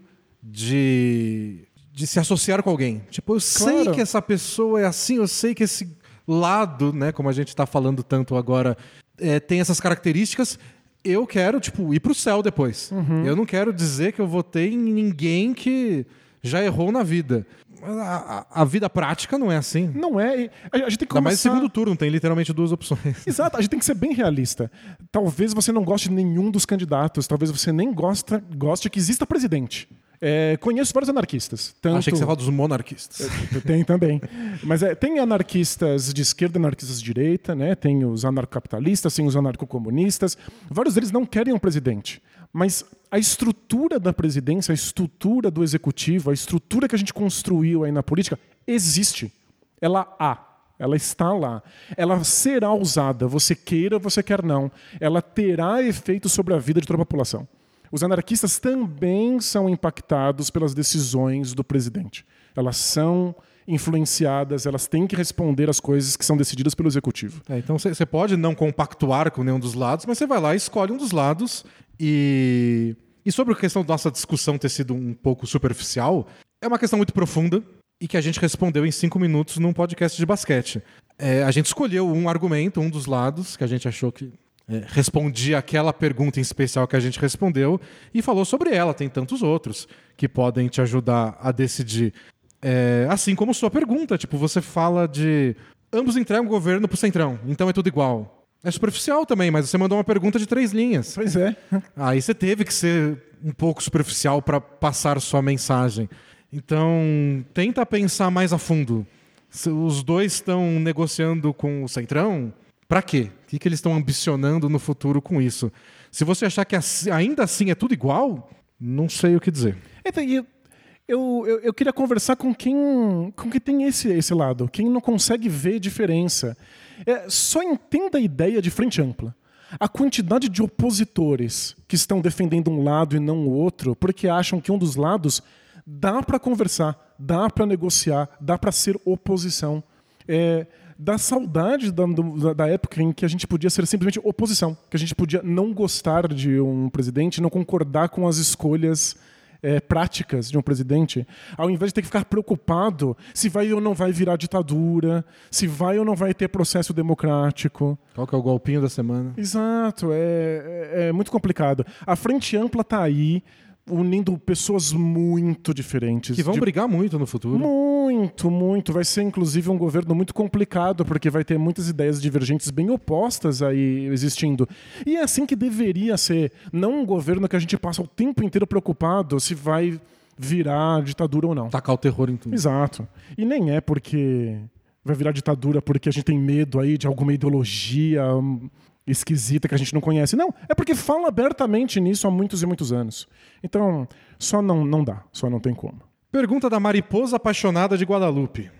de, de se associar com alguém. Tipo, eu sei Claro. que essa pessoa é assim, eu sei que esse lado, né, como a gente está falando tanto agora, é, tem essas características. Eu quero, tipo, ir pro céu depois. Eu não quero dizer que eu votei em ninguém que já errou na vida. Mas A, a- vida prática não é assim. Não é. A, gente tem que Ainda mais começar... no segundo turno, tem literalmente duas opções. Exato, a gente tem que ser bem realista. Talvez você não goste de nenhum dos candidatos, talvez você nem gosta, goste que exista presidente. É, conheço vários anarquistas. Tanto... Achei que você falava dos monarquistas. Tem também. Mas é, tem anarquistas de esquerda, anarquistas de direita, né? tem os anarcocapitalistas, tem os anarcocomunistas. Vários deles não querem um presidente. Mas a estrutura da presidência, a estrutura do executivo, a estrutura que a gente construiu aí na política, existe. Ela há. Ela está lá. Ela será usada, você queira você quer não. Ela terá efeito sobre a vida de toda a população. Os anarquistas também são impactados pelas decisões do presidente. Elas são influenciadas, elas têm que responder às coisas que são decididas pelo executivo. É, então você pode não compactuar com nenhum dos lados, mas você vai lá e escolhe um dos lados. E, e sobre a questão da nossa discussão ter sido um pouco superficial, é uma questão muito profunda e que a gente respondeu em cinco minutos num podcast de basquete. É, a gente escolheu um argumento, um dos lados, que a gente achou que é, respondia aquela pergunta em especial que a gente respondeu e falou sobre ela. Tem tantos outros que podem te ajudar a decidir. É, assim como sua pergunta, tipo, você fala de ambos entregam o governo pro centrão, então é tudo igual. É superficial também, mas você mandou uma pergunta de três linhas. Pois é. Aí você teve que ser um pouco superficial para passar sua mensagem. Então, tenta pensar mais a fundo. Se os dois estão negociando com o Centrão, para quê? O que, que eles estão ambicionando no futuro com isso? Se você achar que ainda assim é tudo igual, não sei o que dizer. Então, e eu, eu, eu, queria conversar com quem, com quem tem esse, esse lado, quem não consegue ver diferença. É, só entenda a ideia de frente ampla. A quantidade de opositores que estão defendendo um lado e não o outro, porque acham que um dos lados dá para conversar, dá para negociar, dá para ser oposição. É, da saudade da, da época em que a gente podia ser simplesmente oposição, que a gente podia não gostar de um presidente, não concordar com as escolhas é, práticas de um presidente, ao invés de ter que ficar preocupado se vai ou não vai virar ditadura, se vai ou não vai ter processo democrático. Qual que é o golpinho da semana? Exato, é, é, é muito complicado. A Frente Ampla tá aí, unindo pessoas muito diferentes. Que vão de- brigar muito no futuro. muito, muito. Vai ser inclusive um governo muito complicado, porque vai ter muitas ideias divergentes bem opostas aí existindo. E é assim que deveria ser. Não um governo que a gente passa o tempo inteiro preocupado se vai virar ditadura ou não. Tacar o terror em tudo. Exato. E nem é porque vai virar ditadura porque a gente tem medo aí de alguma ideologia esquisita que a gente não conhece. Não, é porque fala abertamente nisso há muitos e muitos anos. Então, só não, não dá, só não tem como. Pergunta da Mariposa Apaixonada de Guadalupe.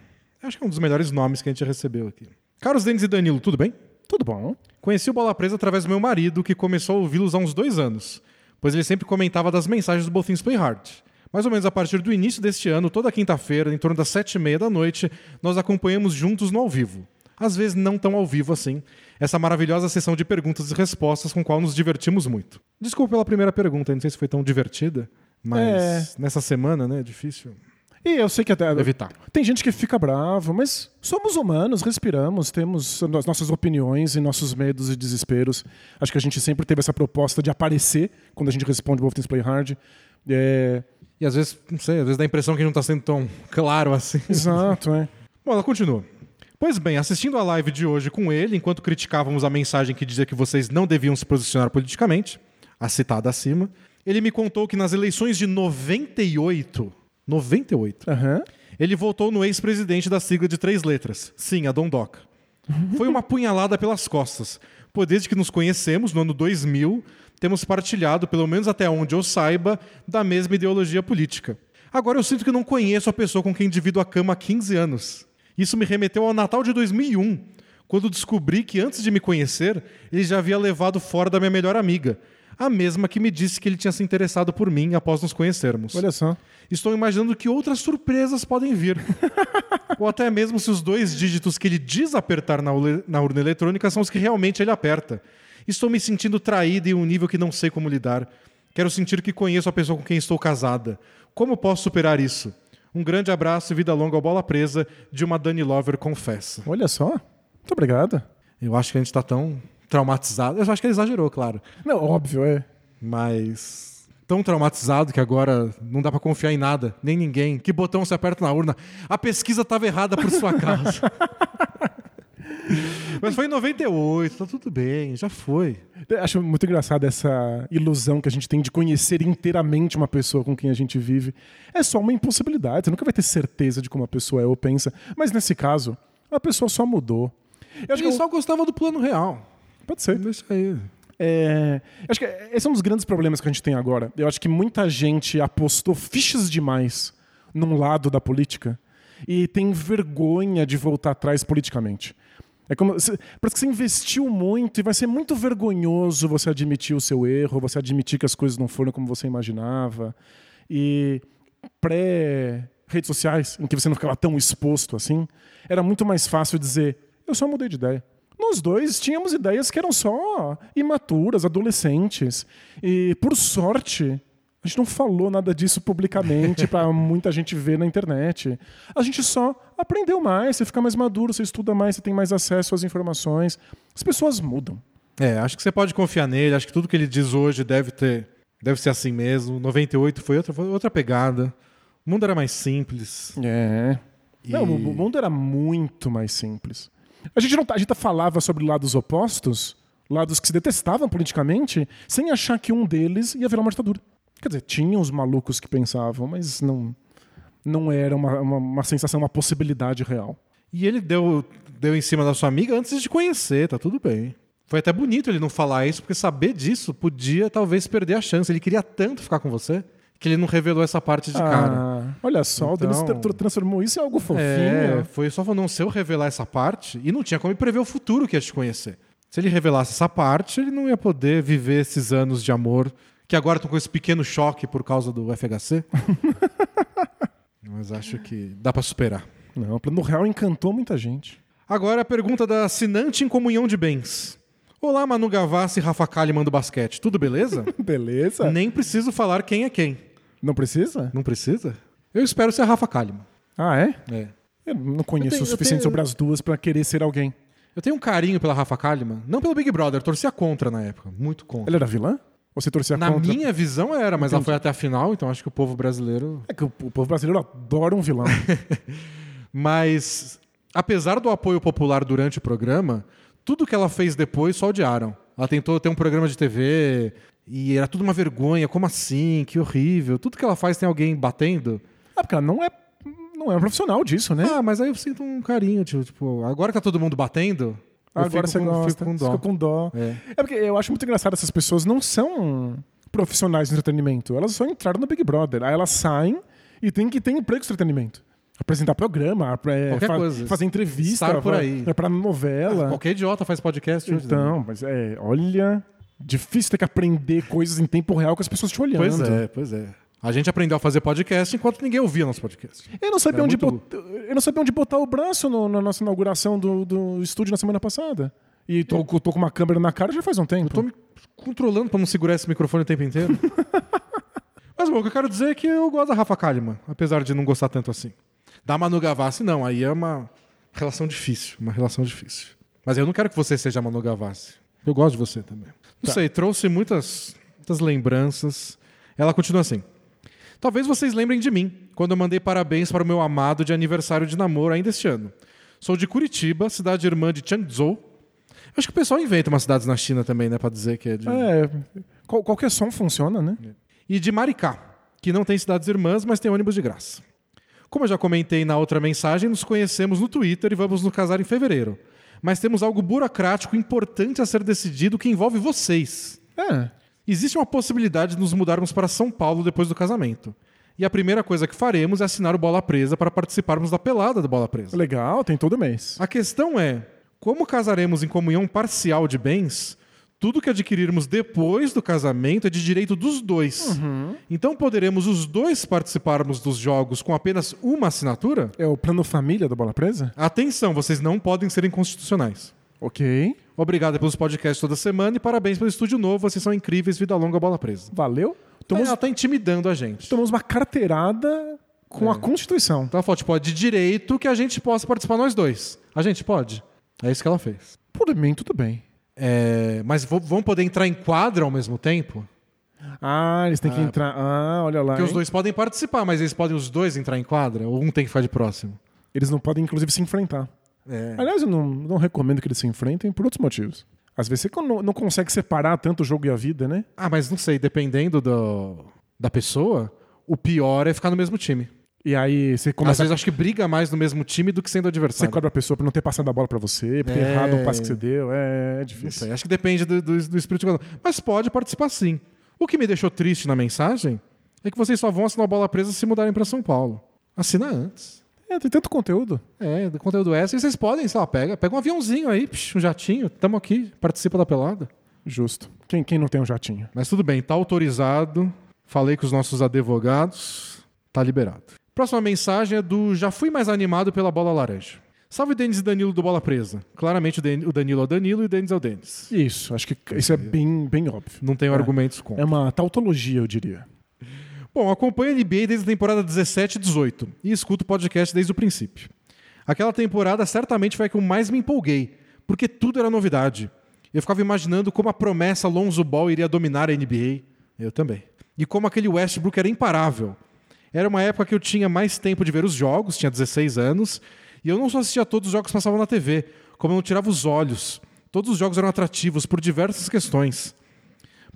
Acho que é um dos melhores nomes que a gente recebeu aqui. Carlos Denis e Danilo, tudo bem? Tudo bom? Conheci o Bola Presa através do meu marido, que começou a ouvi-los há uns dois anos, pois ele sempre comentava das mensagens do Both Things Play Hard. Mais ou menos a partir do início deste ano, toda quinta-feira, em torno das sete e meia da noite, nós acompanhamos juntos no ao vivo. Às vezes não tão ao vivo assim, essa maravilhosa sessão de perguntas e respostas com a qual nos divertimos muito. Desculpa pela primeira pergunta, não sei se foi tão divertida, mas nessa semana, né, é difícil E eu sei que até. evitar. Tem gente que fica bravo, mas somos humanos, respiramos, temos as nossas opiniões e nossos medos e desesperos. Acho que a gente sempre teve essa proposta de aparecer quando a gente responde Wolf Things Play Hard. É, E às vezes, não sei, às vezes dá a impressão que não está sendo tão claro assim. Exato, é. Bom, ela continua. Pois bem, assistindo a live de hoje com ele, enquanto criticávamos a mensagem que dizia que vocês não deviam se posicionar politicamente, a citada acima, ele me contou que nas eleições de 98, 98, Aham. ele votou no ex-presidente da sigla de três letras, sim, a Dondoca. Foi uma punhalada pelas costas, pois desde que nos conhecemos, no ano 2000, temos partilhado, pelo menos até onde eu saiba, da mesma ideologia política. Agora eu sinto que não conheço a pessoa com quem divido a cama há 15 anos. Isso me remeteu ao Natal de 2001, quando descobri que antes de me conhecer, ele já havia levado fora da minha melhor amiga, a mesma que me disse que ele tinha se interessado por mim após nos conhecermos. Olha só. Estou imaginando que outras surpresas podem vir. Ou até mesmo se os dois dígitos que ele diz apertar na, urna eletrônica são os que realmente ele aperta. Estou me sentindo traída em um nível que não sei como lidar. Quero sentir que conheço a pessoa com quem estou casada. Como posso superar isso? Um grande abraço e vida longa ao bola presa de uma Dani Lover confessa. Olha só. Muito obrigado. Eu acho que a gente está tão traumatizado. Eu acho que ele exagerou, claro. Não, óbvio, é. Mas tão traumatizado que agora não dá pra confiar em nada, nem ninguém. Que botão você aperta na urna? A pesquisa estava errada por sua causa. Mas foi em 98, tá tudo bem, já foi. Eu Acho muito engraçado essa ilusão que a gente tem de conhecer inteiramente uma pessoa com quem a gente vive. É só uma impossibilidade. Você nunca vai ter certeza de como a pessoa é ou pensa. Mas nesse caso, a pessoa só mudou. Eu acho que Ele eu- só gostava do plano real. pode ser. Isso aí. É, acho que esse é um dos grandes problemas que a gente tem agora. Eu acho que muita gente apostou fichas demais num lado da política e tem vergonha de voltar atrás politicamente. É como, se- parece que você investiu muito e vai ser muito vergonhoso você admitir o seu erro, você admitir que as coisas não foram como você imaginava. E pré-redes sociais, em que você não ficava tão exposto assim, era muito mais fácil dizer: eu só mudei de ideia. Nós dois tínhamos ideias que eram só imaturas, adolescentes. E, por sorte, a gente não falou nada disso publicamente para muita gente ver na internet. A gente só aprendeu mais, você fica mais maduro, você estuda mais, você tem mais acesso às informações. As pessoas mudam. É, acho que você pode confiar nele, acho que tudo que ele diz hoje deve ter. Deve ser assim mesmo. 98 foi outra, foi outra pegada. O mundo era mais simples. É. E- Não, o mundo era muito mais simples. A gente, não, tá- a gente falava sobre lados opostos, lados que se detestavam politicamente, sem achar que um deles ia virar uma ditadura. Quer dizer, tinha os malucos que pensavam, mas não, não era uma, uma, uma sensação, uma possibilidade real. E ele deu, deu em cima da sua amiga antes de conhecer, tá tudo bem. Foi até bonito ele não falar isso, porque saber disso podia talvez perder a chance. Ele queria tanto ficar com você que ele não revelou essa parte de cara. Ah, olha só, o Denis Então- tra- transformou isso em algo fofinho. É, foi só não ser eu revelar essa parte e não tinha como prever o futuro que ia te conhecer. Se ele revelasse essa parte, ele não ia poder viver esses anos de amor que agora estão com esse pequeno choque por causa do FHC. Mas acho que dá pra superar. Não, o plano real encantou muita gente. Agora a pergunta da assinante em comunhão de bens. Olá, Manu Gavassi e Rafa Kalimann do basquete. Tudo beleza? Beleza. Nem preciso falar quem é quem. Não precisa? Não precisa? Eu espero ser a Rafa Kalimann. Ah, é? É. Eu não conheço Eu tenho- o suficiente tenho- sobre as duas pra querer ser alguém. Eu tenho um carinho pela Rafa Kalimann. Não pelo Big Brother, torcia contra na época. Muito contra. Ela era vilã? Você torcia Na contra? minha visão era, mas ela Entendi. foi até a final, então acho que o povo brasileiro. É que o o povo brasileiro adora um vilão. Mas, apesar do apoio popular durante o programa, tudo que ela fez depois só odiaram. Ela tentou ter um programa de TV e era tudo uma vergonha. Como assim? Que horrível. Tudo que ela faz tem alguém batendo. ah, porque ela não é, não é um profissional disso, né? Ah, mas aí eu sinto um carinho, tipo, tipo, agora que tá todo mundo batendo, Agora você com, gosta. com dó. Fica com dó. É. É porque eu acho muito engraçado essas pessoas não são profissionais de entretenimento. Elas só entraram no Big Brother. Aí elas saem e tem que ter emprego de entretenimento. Apresentar programa, é, fa- coisa. fazer entrevista, Estar por aí. É pra novela. Qualquer idiota faz podcast hoje. né? Então, mas é, olha, difícil ter que aprender coisas em tempo real com as pessoas te olhando. Pois é, pois é. A gente aprendeu a fazer podcast enquanto ninguém ouvia nosso podcast. Eu não sabia É onde muito botar, eu não sabia onde botar o braço no- na nossa inauguração do, do estúdio na semana passada. E tô, tô com uma câmera na cara já faz um tempo. Tô me controlando pra não segurar esse microfone o tempo inteiro. Mas bom, o que eu quero dizer é que eu gosto da Rafa Kalimann, apesar de não gostar tanto assim. Da Manu Gavassi, não. Aí é uma relação difícil. Uma relação difícil. Mas eu não quero que você seja Manu Gavassi. Eu gosto de você também. Não sei, trouxe muitas, muitas lembranças. Ela continua assim. Talvez vocês lembrem de mim, quando eu mandei parabéns para o meu amado de aniversário de namoro ainda este ano. Sou de Curitiba, cidade irmã de Changzhou. Acho que o pessoal inventa umas cidades na China também, né? Pra dizer que é de... É, qual- qualquer som funciona, né? E de Maricá, que não tem cidades irmãs, mas tem ônibus de graça. Como eu já comentei na outra mensagem, nos conhecemos no Twitter e vamos nos casar em fevereiro. Mas temos algo burocrático importante a ser decidido que envolve vocês. É. Existe uma possibilidade de nos mudarmos para São Paulo depois do casamento. E a primeira coisa que faremos é assinar o Bola Presa para participarmos da pelada do Bola Presa. Legal, tem todo mês. A questão é: como casaremos em comunhão parcial de bens, tudo que adquirirmos depois do casamento é de direito dos dois. Então poderemos os dois participarmos dos jogos com apenas uma assinatura? É o plano família da Bola Presa? Atenção, vocês não podem ser inconstitucionais. Ok. Obrigado pelos podcasts toda semana e parabéns pelo estúdio novo. Vocês são incríveis. Vida longa, bola presa. Valeu. Tomamos, Ela tá intimidando a gente. tomamos uma carteirada com É. a Constituição. Então ela falou, tipo, ó, de direito que a gente possa participar nós dois. A gente pode. É isso que ela fez. Por mim, tudo bem. É, mas vão poder entrar em quadra ao mesmo tempo? Ah, eles têm que entrar. Ah, olha lá. Porque os hein? dois podem participar, mas eles podem os dois entrar em quadra? Ou um tem que ficar de próximo? Eles não podem, inclusive, se enfrentar. É. Aliás, eu não, não recomendo que eles se enfrentem por outros motivos. Às vezes você não, não consegue separar tanto o jogo e a vida, né? Ah, mas não sei, dependendo do, da pessoa, o pior é ficar no mesmo time. E aí você Às começa vezes eu acho que briga mais no mesmo time do que sendo Você adversário. cobra a pessoa por não ter passado a bola pra você, por ter É. errado o passe que você deu. É, é difícil. sei, acho que depende do, do, do espírito um. Mas pode participar sim. O que me deixou triste na mensagem é que vocês só vão assinar a bola presa se mudarem para São Paulo. Assina antes. É, tem tanto conteúdo. É, do conteúdo extra. E vocês podem, sei lá, pega, pega um aviãozinho aí, um jatinho, tamo aqui, participa da pelada. Justo. Quem, quem não tem um jatinho? Mas tudo bem, tá autorizado. Falei com os nossos advogados, tá liberado. Próxima mensagem é do Já Fui Mais Animado pela Bola Laranja. Salve Denis e Danilo do Bola Presa. Claramente o Danilo é o Danilo e o Denis é o Denis. Isso, acho que isso é bem, bem óbvio. Não tenho É. argumentos contra. É uma tautologia, eu diria. Bom, acompanho a NBA desde a temporada 17 e 18 e escuto o podcast desde o princípio. Aquela temporada certamente foi a que eu mais me empolguei, porque tudo era novidade. Eu ficava imaginando como a promessa Lonzo Ball iria dominar a NBA. Eu também. E como aquele Westbrook era imparável. Era uma época que eu tinha mais tempo de ver os jogos, tinha 16 anos, e eu não só assistia todos os jogos que passavam na TV, como eu não tirava os olhos. Todos os jogos eram atrativos por diversas questões.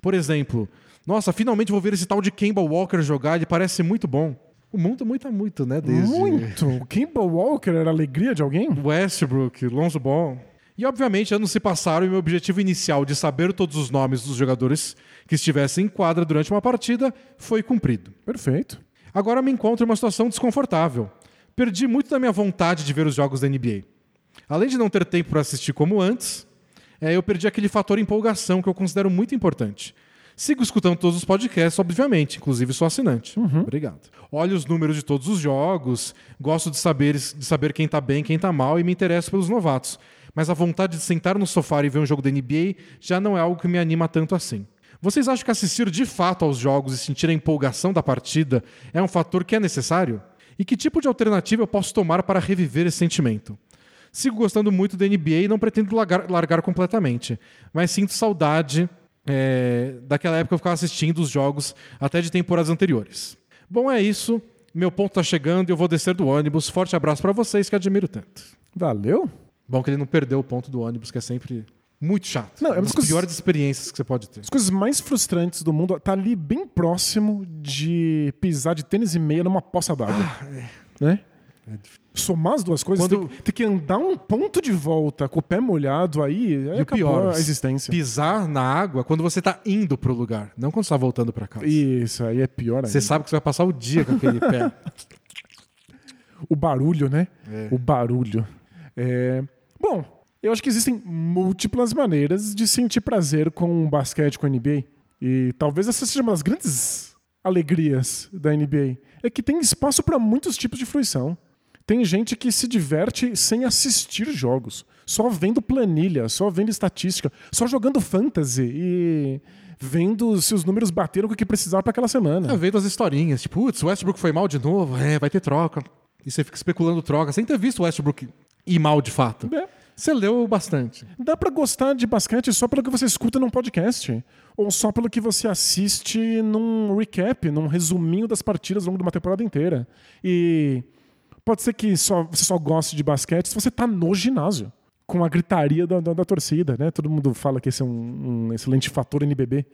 Por exemplo, nossa, finalmente vou ver esse tal de Kemba Walker jogar, ele parece muito bom. O mundo muita muito, né? Desde Muito! O Kimball Walker era a alegria de alguém? Westbrook, Lonzo Ball. E obviamente anos se passaram e meu objetivo inicial de saber todos os nomes dos jogadores que estivessem em quadra durante uma partida foi cumprido. Perfeito. Agora me encontro em uma situação desconfortável. Perdi muito da minha vontade de ver os jogos da NBA. Além de não ter tempo para assistir como antes, eh, eu perdi aquele fator empolgação que eu considero muito importante. Sigo escutando todos os podcasts, obviamente, inclusive sou assinante. Obrigado. Olho os números de todos os jogos, gosto de saber, de saber quem tá bem, quem tá mal e me interesso pelos novatos. Mas a vontade de sentar no sofá e ver um jogo da NBA já não é algo que me anima tanto assim. Vocês acham que assistir de fato aos jogos e sentir a empolgação da partida é um fator que é necessário? E que tipo de alternativa eu posso tomar para reviver esse sentimento? Sigo gostando muito da NBA e não pretendo largar, largar completamente, mas sinto saudade é, daquela época eu ficava assistindo os jogos até de temporadas anteriores. Bom, é isso. Meu ponto tá chegando e eu vou descer do ônibus. Forte abraço para vocês que admiro tanto. Valeu? Bom que ele não perdeu o ponto do ônibus, que é sempre muito chato. Não, é uma das coisas- piores experiências que você pode ter. As coisas mais frustrantes do mundo tá ali bem próximo de pisar de tênis e meia numa poça d'água. Né? Somar as duas coisas, Quando- ter, ter que andar um ponto de volta com o pé molhado aí, é E o acabou pior, a existência. pisar na água quando você tá indo pro lugar, não quando você tá voltando para casa. Isso, aí é pior ainda. Você sabe que você vai passar o dia com aquele pé. O barulho, né? É. O barulho. É, Bom, eu acho que existem múltiplas maneiras de sentir prazer com o basquete, com a NBA. E talvez essa seja uma das grandes alegrias da NBA. É que tem espaço para muitos tipos de fruição. Tem gente que se diverte sem assistir jogos, só vendo planilha, só vendo estatística, só jogando fantasy e vendo se os números bateram com o que precisava para aquela semana. Tá vendo as historinhas, tipo, putz, o Westbrook foi mal de novo, é, vai ter troca. E você fica especulando troca, sem ter visto o Westbrook ir mal de fato. É. Você leu bastante. Dá pra gostar de basquete só pelo que você escuta num podcast. Ou só pelo que você assiste num recap, num resuminho das partidas ao longo de uma temporada inteira. E pode ser que só, você só goste de basquete se você tá no ginásio. Com a gritaria da, da, da torcida, né? Todo mundo fala que esse é um, um excelente fator NBB.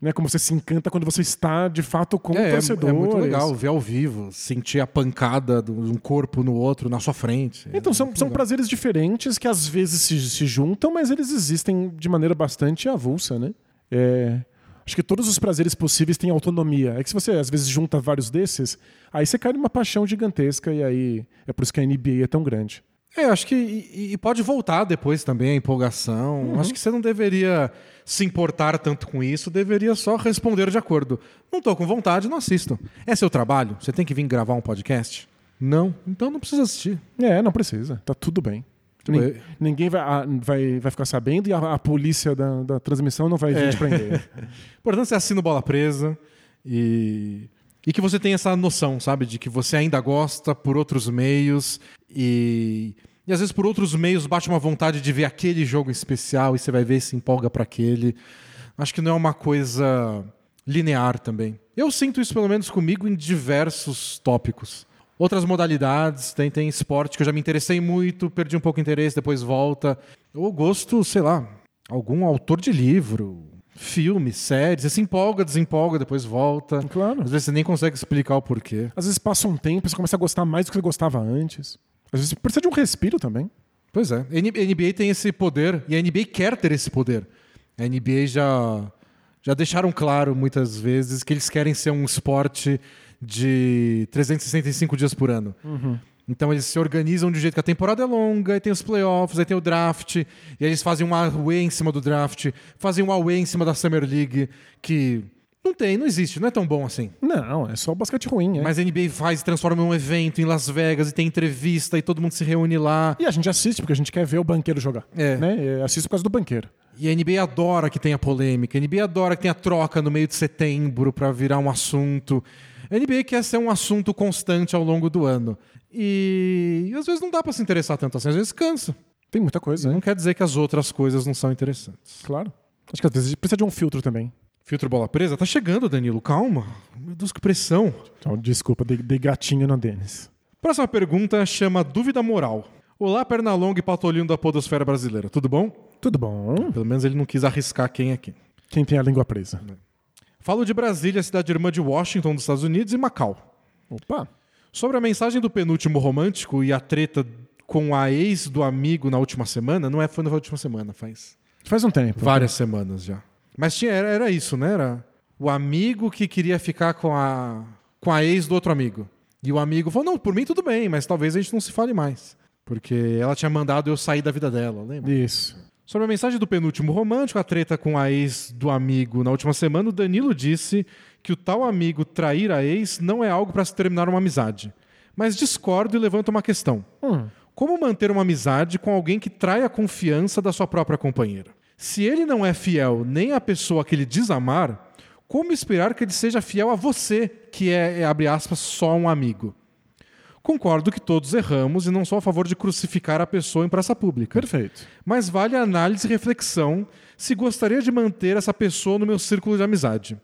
Né? Como você se encanta quando você está, de fato, com o É, é, torcedor. é muito legal ver ao vivo, sentir a pancada de um corpo no outro, na sua frente. Então, É são, são legal. prazeres diferentes que às vezes se, se juntam, mas eles existem de maneira bastante avulsa, né? É, acho que todos os prazeres possíveis têm autonomia. É que se você às vezes junta vários desses, aí você cai numa paixão gigantesca e aí é por isso que a NBA é tão grande. É, acho que. E, e pode voltar depois também a empolgação. Uhum. Acho que você não deveria se importar tanto com isso, deveria só responder de acordo. Não tô com vontade, não assisto. É seu trabalho? Você tem que vir gravar um podcast? Não, então não precisa assistir. É, não precisa. Tá tudo bem. Tudo Nin- bem. Ninguém vai, vai, vai ficar sabendo e a, a polícia da, da transmissão não vai vir É. te prender. Importante você assina o Bola Presa e, e que você tenha essa noção, sabe? De que você ainda gosta por outros meios e, e às vezes por outros meios bate uma vontade de ver aquele jogo especial e você vai ver e se empolga para aquele. Acho que não é uma coisa linear também. Eu sinto isso pelo menos comigo em diversos tópicos. Outras modalidades, tem, tem esporte que eu já me interessei muito, perdi um pouco o interesse, depois volta. Ou gosto, sei lá, algum autor de livro, filme, série. Você se empolga, desempolga, depois volta. Claro. Às vezes você nem consegue explicar o porquê. Às vezes passa um tempo você começa a gostar mais do que você gostava antes. Às vezes precisa de um respiro também. Pois é. A NBA tem esse poder e a NBA quer ter esse poder. A NBA já, já deixaram claro muitas vezes que eles querem ser um esporte de 365 dias por ano. Então eles se organizam de um jeito que a temporada é longa, aí tem os playoffs, aí tem o draft, e aí eles fazem um away em cima do draft, fazem um away em cima da Summer League, que não tem, não existe, não é tão bom assim. Não, é só basquete ruim, é. Mas a NBA faz e transforma num evento em Las Vegas e tem entrevista e todo mundo se reúne lá. E a gente assiste porque a gente quer ver o banqueiro jogar. É. Né? É, Assiste por causa do banqueiro. E a NBA adora que tenha polêmica, a NBA adora que tenha troca no meio de setembro pra virar um assunto. NBA quer ser um assunto constante ao longo do ano. E, e às vezes não dá pra se interessar tanto assim, às vezes cansa. Tem muita coisa, Não quer dizer que as outras coisas não são interessantes. Claro. Acho que às vezes precisa de um filtro também. Filtro bola presa? Tá chegando, Danilo, calma. Meu Deus, que pressão. Então, desculpa, dei, dei gatinho na Denis. Próxima pergunta chama Dúvida Moral. Olá, Pernalonga e Patolino da Podosfera Brasileira. Tudo bom? Tudo bom? Pelo menos ele não quis arriscar quem é quem. Quem tem a língua presa? Falo de Brasília, cidade irmã de Washington, dos Estados Unidos, e Macau. Opa. Sobre a mensagem do penúltimo romântico e a treta com a ex do amigo na última semana, não é foi na última semana, faz Faz um tempo. várias semanas já. Mas tinha, era, era isso, né? Era o amigo que queria ficar com a, com a ex do outro amigo. E o amigo falou: não, por mim tudo bem, mas talvez a gente não se fale mais. Porque ela tinha mandado eu sair da vida dela, lembra? Isso. Sobre a mensagem do penúltimo romântico, a treta com a ex do amigo na última semana, o Danilo disse que o tal amigo trair a ex não é algo para se terminar uma amizade. Mas discordo e levanto uma questão. Como manter uma amizade com alguém que trai a confiança da sua própria companheira? Se ele não é fiel nem à pessoa que ele diz amar, como esperar que ele seja fiel a você, que é, é, abre aspas, só um amigo? Concordo que todos erramos e não sou a favor de crucificar a pessoa em praça pública. Perfeito. Mas vale a análise e reflexão se gostaria de manter essa pessoa no meu círculo de amizade.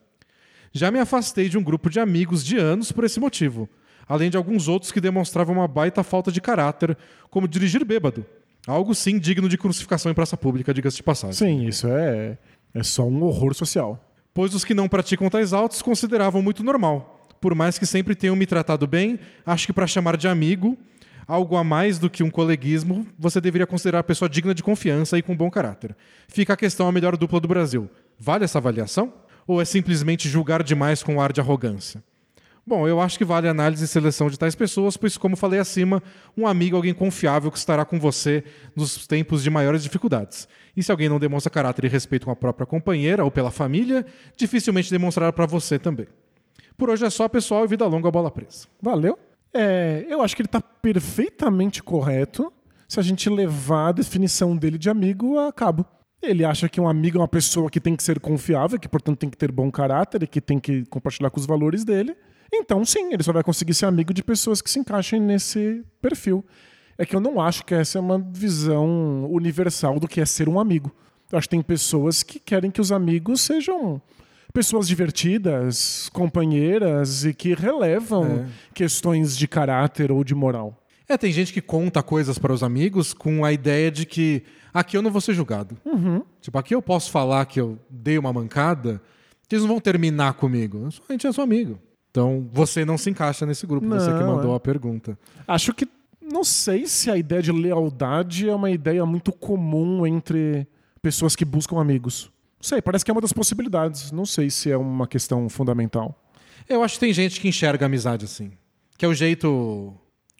Já me afastei de um grupo de amigos de anos por esse motivo, além de alguns outros que demonstravam uma baita falta de caráter, como dirigir bêbado. Algo sim digno de crucificação em praça pública, diga-se de passagem. Sim, isso é, é só um horror social. Pois os que não praticam tais autos consideravam muito normal. Por mais que sempre tenham me tratado bem, acho que para chamar de amigo, algo a mais do que um coleguismo, você deveria considerar a pessoa digna de confiança e com bom caráter. Fica a questão a melhor dupla do Brasil. Vale essa avaliação? Ou é simplesmente julgar demais com ar de arrogância? Bom, eu acho que vale a análise e seleção de tais pessoas, pois, como falei acima, um amigo é alguém confiável que estará com você nos tempos de maiores dificuldades. E se alguém não demonstra caráter e respeito com a própria companheira ou pela família, dificilmente demonstrará para você também. Por hoje é só, pessoal, e vida longa, bola presa. Valeu. É, eu acho que ele está perfeitamente correto se a gente levar a definição dele de amigo a cabo. Ele acha que um amigo é uma pessoa que tem que ser confiável, que portanto tem que ter bom caráter e que tem que compartilhar com os valores dele. Então, sim, ele só vai conseguir ser amigo de pessoas que se encaixem nesse perfil. É que eu não acho que essa é uma visão universal do que é ser um amigo. Eu acho que tem pessoas que querem que os amigos sejam pessoas divertidas, companheiras e que relevam questões de caráter ou de moral. É, tem gente que conta coisas para os amigos com a ideia de que aqui eu não vou ser julgado. Tipo, aqui eu posso falar que eu dei uma mancada, que eles não vão terminar comigo. A gente é seu amigo. Então, você não se encaixa nesse grupo, você que Não, mandou é. a pergunta. Acho que não sei se a ideia de lealdade é uma ideia muito comum entre pessoas que buscam amigos. Não sei, parece que é uma das possibilidades. Não sei se é uma questão fundamental. Eu acho que tem gente que enxerga a amizade assim. Que é o jeito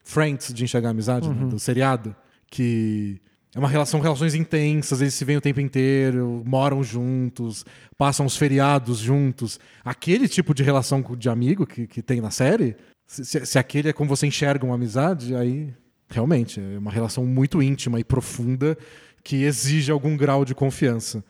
Friends de enxergar a amizade, né, do seriado. Que é uma relação, relações intensas, eles se veem o tempo inteiro, moram juntos, passam os feriados juntos. Aquele tipo de relação de amigo que, que tem na série, se- se aquele é como você enxerga uma amizade, aí realmente é uma relação muito íntima e profunda que exige algum grau de confiança.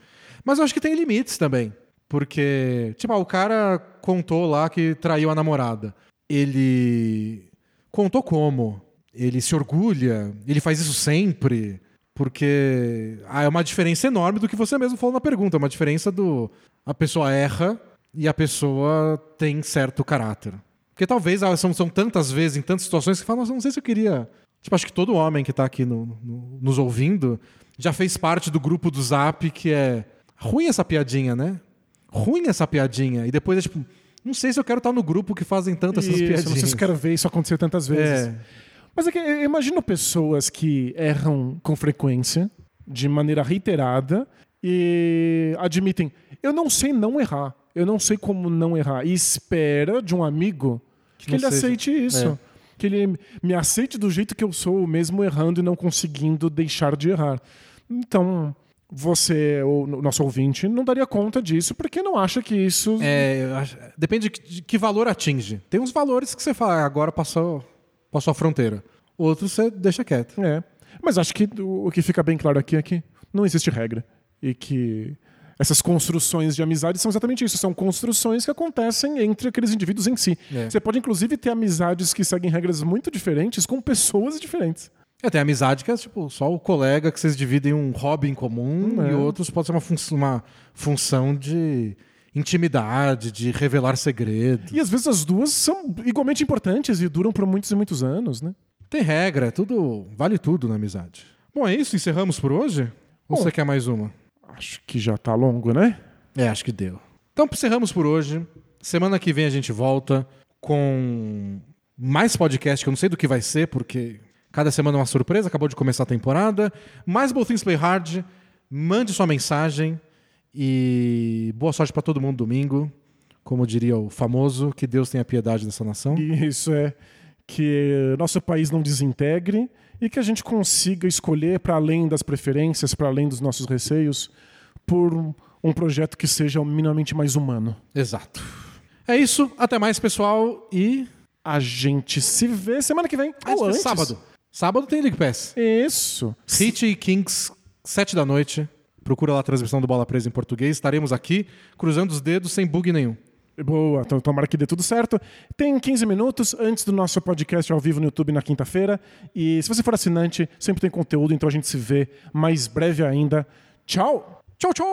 Mas eu acho que tem limites também. Porque, tipo, ah, o cara contou lá que traiu a namorada. Ele contou como? Ele se orgulha? Ele faz isso sempre? Porque ah, é uma diferença enorme do que você mesmo falou na pergunta. É uma diferença do. A pessoa erra e a pessoa tem certo caráter. Porque talvez ah, são, são tantas vezes, em tantas situações, que fala, nossa, não sei se eu queria. Tipo, acho que todo homem que tá aqui no- no- nos ouvindo já fez parte do grupo do Zap que é ruim essa piadinha, né? Ruim essa piadinha. E depois é tipo, não sei se eu quero estar no grupo que fazem tantas essas piadinhas. não sei se eu quero ver isso acontecer tantas vezes. É. Mas é que eu imagino pessoas que erram com frequência, de maneira reiterada, e admitem: eu não sei não errar, eu não sei como não errar, e espera de um amigo que, não ele seja. aceite isso. É. Que ele me aceite do jeito que eu sou, mesmo errando e não conseguindo deixar de errar. Então, você, o nosso ouvinte, não daria conta disso porque não acha que isso. É, acho- depende de que, valor atinge. Tem uns valores que você fala, "Ah, agora passou, passou a fronteira. Outros você deixa quieto. É. Mas acho que o o que fica bem claro aqui é que não existe regra. E que essas construções de amizade são exatamente isso. São construções que acontecem entre aqueles indivíduos em si. É. Você pode, inclusive, ter amizades que seguem regras muito diferentes com pessoas diferentes. É, tem amizade que é tipo só o colega que vocês dividem um hobby em comum Hum, é. e outros pode ser uma, fun uma função de intimidade, de revelar segredos. E às vezes as duas são igualmente importantes e duram por muitos e muitos anos, né? Tem regra, é tudo vale tudo na amizade. Bom, é isso, encerramos por hoje? Ou Bom. você quer mais uma? Acho que já tá longo, né? É, acho que deu. Então encerramos por hoje. Semana que vem a gente volta com mais podcast, que eu não sei do que vai ser, porque cada semana uma surpresa, acabou de começar a temporada. Mais Both Things Play Hard. Mande sua mensagem e boa sorte para todo mundo domingo. Como diria o famoso, que Deus tenha piedade dessa nação. Isso é que nosso país não desintegre e que a gente consiga escolher para além das preferências, para além dos nossos receios, por um projeto que seja minimamente mais humano. Exato. É isso. Até mais, pessoal. E. A gente se vê semana que vem. Ou antes. sábado. Sábado tem League Pass. Isso. City e Kings, sete da noite. Procura lá a transmissão do Bola Presa em português. Estaremos aqui cruzando os dedos sem bug nenhum. Boa, então tomara que dê tudo certo. Tem 15 minutos antes do nosso podcast ao vivo no YouTube na quinta-feira. E se você for assinante, sempre tem conteúdo, então a gente se vê mais breve ainda. Tchau! Tchau, tchau!